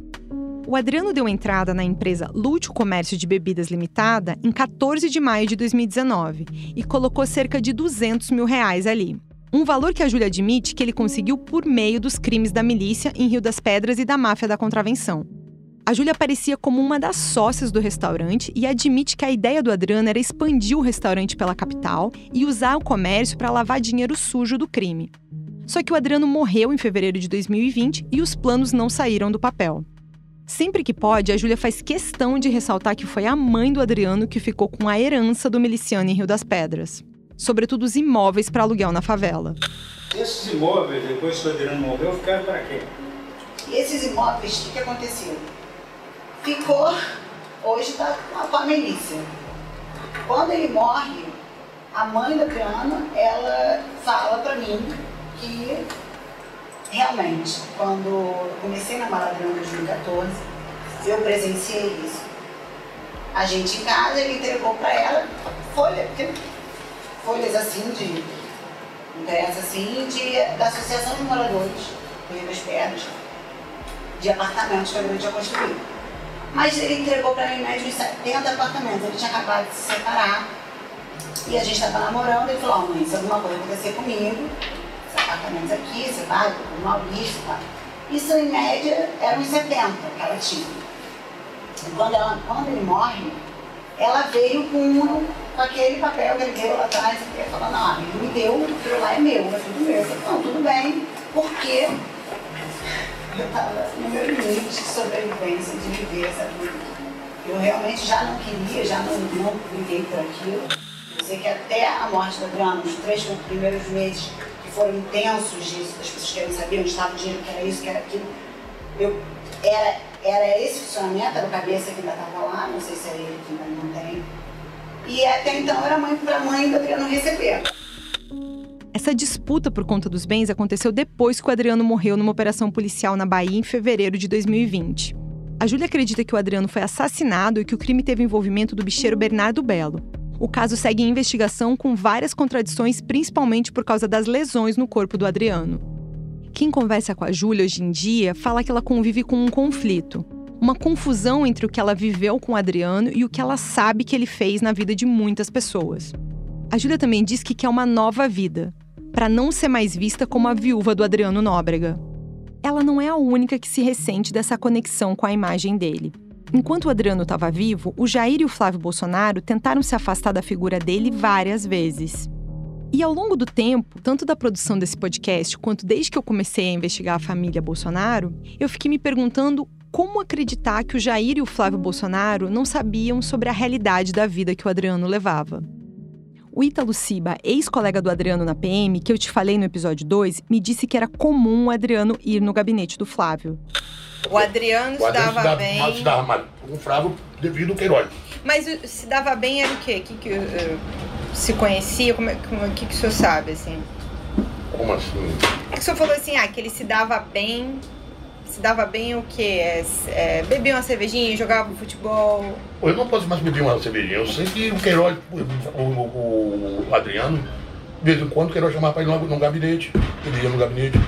O Adriano deu entrada na empresa Lúcio Comércio de Bebidas Limitada em 14 de maio de 2019 e colocou cerca de 200 mil reais ali. Um valor que a Júlia admite que ele conseguiu por meio dos crimes da milícia em Rio das Pedras e da máfia da contravenção. A Júlia aparecia como uma das sócias do restaurante e admite que a ideia do Adriano era expandir o restaurante pela capital e usar o comércio para lavar dinheiro sujo do crime. Só que o Adriano morreu em fevereiro de 2020 e os planos não saíram do papel. Sempre que pode, a Júlia faz questão de ressaltar que foi a mãe do Adriano que ficou com a herança do miliciano em Rio das Pedras, sobretudo os imóveis para aluguel na favela. Esses imóveis, depois que o Adriano morreu, ficaram para quê? E esses imóveis, o que aconteceu? Ficou hoje está com a milícia. Quando ele morre, a mãe do Adriano, ela fala para mim que realmente, quando comecei a namorar Adriano em 2014, eu presenciei isso. A gente em casa, ele entregou para ela folha, folhas assim de ingresso assim de, da Associação de Moradores do Rio das Pedras, de apartamentos que a gente tinha construído. Mas ele entregou para mim mais de 70 apartamentos. Ele tinha acabado de se separar e a gente estava namorando. Ele falou: oh, mãe, se alguma coisa acontecer comigo, esses apartamentos aqui, você vai o Maurício tal. Isso, em média, eram uns 70 que ela tinha. Quando, ela, quando ele morre, ela veio com, com aquele papel que ele deu lá atrás, e falou, não, ele me deu, aquilo lá é meu, é tudo meu. Eu falei, não, tudo bem, porque eu estava no meu limite de sobrevivência, de viver essa vida. Eu realmente já não queria, já não, não liguei por aquilo. Eu sei que até a morte do Adriano, os três primeiros meses que foram intensos disso, as pessoas que não sabiam onde estava o dinheiro, que era isso, que era aquilo, eu, era, era esse funcionamento, era o cabeça que ainda estava lá, não sei se é ele que ainda não tem. E até então era mãe para mãe do Adriano receber. Essa disputa por conta dos bens aconteceu depois que o Adriano morreu numa operação policial na Bahia em fevereiro de 2020. A Júlia acredita que o Adriano foi assassinado e que o crime teve envolvimento do bicheiro Bernardo Belo. O caso segue em investigação com várias contradições, principalmente por causa das lesões no corpo do Adriano. Quem conversa com a Júlia hoje em dia fala que ela convive com um conflito, uma confusão entre o que ela viveu com o Adriano e o que ela sabe que ele fez na vida de muitas pessoas. A Júlia também diz que quer uma nova vida, para não ser mais vista como a viúva do Adriano Nóbrega. Ela não é a única que se ressente dessa conexão com a imagem dele. Enquanto o Adriano estava vivo, o Jair e o Flávio Bolsonaro tentaram se afastar da figura dele várias vezes. E ao longo do tempo, tanto da produção desse podcast quanto desde que eu comecei a investigar a família Bolsonaro, eu fiquei me perguntando como acreditar que o Jair e o Flávio Bolsonaro não sabiam sobre a realidade da vida que o Adriano levava. O Ítalo Ciba, ex-colega do Adriano na PM, que eu te falei no episódio 2, me disse que era comum o Adriano ir no gabinete do Flávio. O Adriano se dava bem. Se dava mal com o Flávio devido ao Queiroz. Mas se dava bem era o quê? Que, que, uh, se conhecia? Como, como, que, que o senhor sabe, assim? Como assim? É que o senhor falou assim, ah, que ele se dava bem se dava bem o quê? É, é, bebia uma cervejinha, jogava futebol? Eu não posso mais beber uma cervejinha. Eu sei que o Queiroz, o, o, o Adriano, de vez em quando o Queiroz chamava para ir no, no gabinete. Ele ia no gabinete.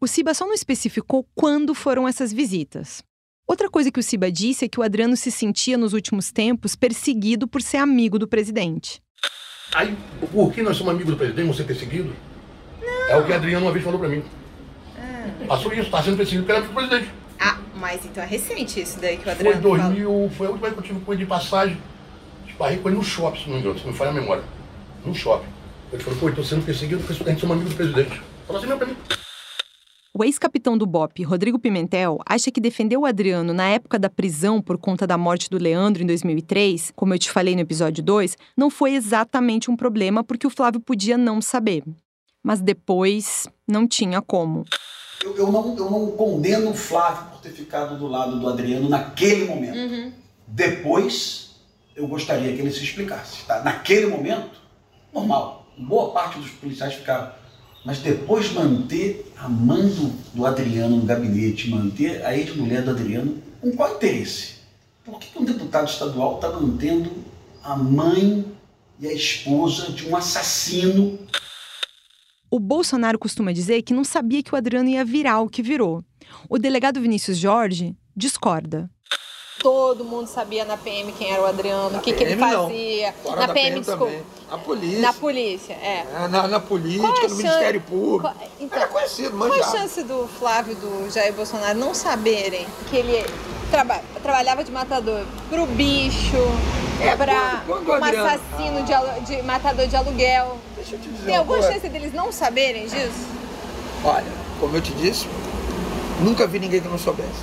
O Ciba só não especificou quando foram essas visitas. Outra coisa que o Ciba disse é que o Adriano se sentia nos últimos tempos perseguido por ser amigo do presidente. Aí, por que nós somos amigos do presidente, você perseguido? Não. É o que a Adriano uma vez falou para mim. Passou isso, está sendo perseguido pelo presidente. Ah, mas então é recente isso daí que o Adriano Foi 2000, fala. foi a última vez que eu tive com ele de passagem. Esparrei com ele no shopping, se não me engano, se não me falha a memória. No shopping. Ele falou, pô, estou sendo perseguido porque a gente é um amigo do presidente. Falou assim mesmo pra mim. O ex-capitão do BOP, Rodrigo Pimentel, acha que defender o Adriano na época da prisão por conta da morte do Leandro em 2003, como eu te falei no episódio 2, não foi exatamente um problema porque o Flávio podia não saber. Mas depois não tinha como. Eu, eu, não, eu não condeno o Flávio por ter ficado do lado do Adriano naquele momento. Uhum. Depois, eu gostaria que ele se explicasse. Tá? Naquele momento, normal. Boa parte dos policiais ficaram. Mas depois manter a mãe do, do Adriano no gabinete, manter a ex-mulher do Adriano, com qual interesse? Por que um deputado estadual está mantendo a mãe e a esposa de um assassino o Bolsonaro costuma dizer que não sabia que o Adriano ia virar o que virou. O delegado Vinícius Jorge discorda. Todo mundo sabia na PM quem era o Adriano, o que, que, ele fazia. na PM, PM desculpa. Também. Na polícia. Na polícia, é. é na, na, política, no Ministério Público. Qual, então, era conhecido, mas Qual a chance do Flávio e do Jair Bolsonaro não saberem que ele traba trabalhava de matador pro bicho, é, para um assassino ah. de, de matador de aluguel? Deixa eu te dizer. Tem alguma chance deles não saberem disso? Olha, como eu te disse, nunca vi ninguém que não soubesse.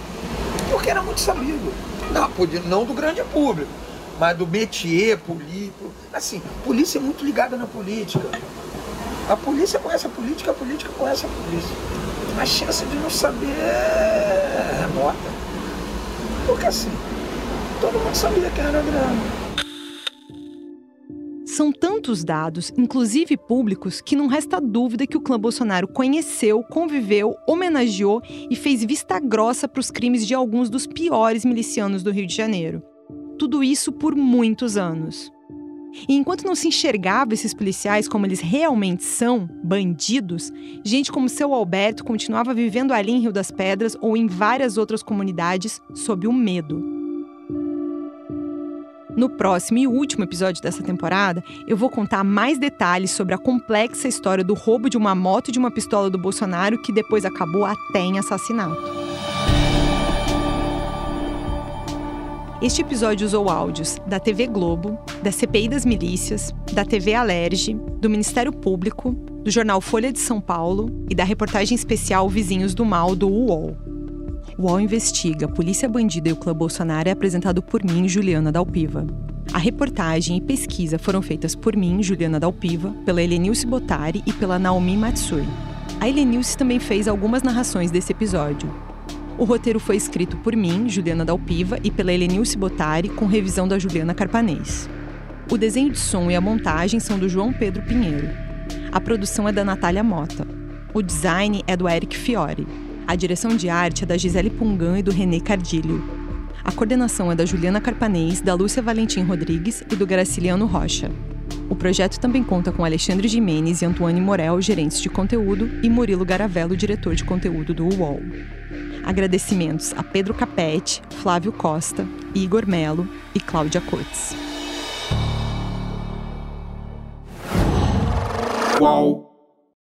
Porque era muito sabido. Não, podia, não do grande público, mas do métier político. Assim, polícia é muito ligada na política. A polícia conhece a política, a política conhece a polícia. A chance de não saber é remota. Porque assim, todo mundo sabia quem era Adriano. São tantos dados, inclusive públicos, que não resta dúvida que o clã Bolsonaro conheceu, conviveu, homenageou e fez vista grossa para os crimes de alguns dos piores milicianos do Rio de Janeiro. Tudo isso por muitos anos. E enquanto não se enxergava esses policiais como eles realmente são, bandidos, gente como seu Alberto continuava vivendo ali em Rio das Pedras ou em várias outras comunidades sob o medo. No próximo e último episódio dessa temporada, eu vou contar mais detalhes sobre a complexa história do roubo de uma moto e de uma pistola do Bolsonaro, que depois acabou até em assassinato. Este episódio usou áudios da TV Globo, da CPI das Milícias, da TV Alerge, do Ministério Público, do jornal Folha de São Paulo e da reportagem especial Vizinhos do Mal do UOL. O UOL Investiga, Polícia Bandida e o Clã Bolsonaro é apresentado por mim, Juliana Dalpiva. A reportagem e pesquisa foram feitas por mim, Juliana Dalpiva, pela Helenilce Botari e pela Naomi Matsui. A Helenilce também fez algumas narrações desse episódio. O roteiro foi escrito por mim, Juliana Dalpiva, e pela Helenilce Botari, com revisão da Juliana Carpanês. O desenho de som e a montagem são do João Pedro Pinheiro. A produção é da Natália Mota. O design é do Eric Fiore. A direção de arte é da Gisele Pungan e do René Cardilho. A coordenação é da Juliana Carpanês, da Lúcia Valentim Rodrigues e do Graciliano Rocha. O projeto também conta com Alexandre Jimenez e Antoine Morel, gerentes de conteúdo, e Murilo Garavello, diretor de conteúdo do UOL. Agradecimentos a Pedro Capete, Flávio Costa, Igor Melo e Cláudia Cortes. Qual?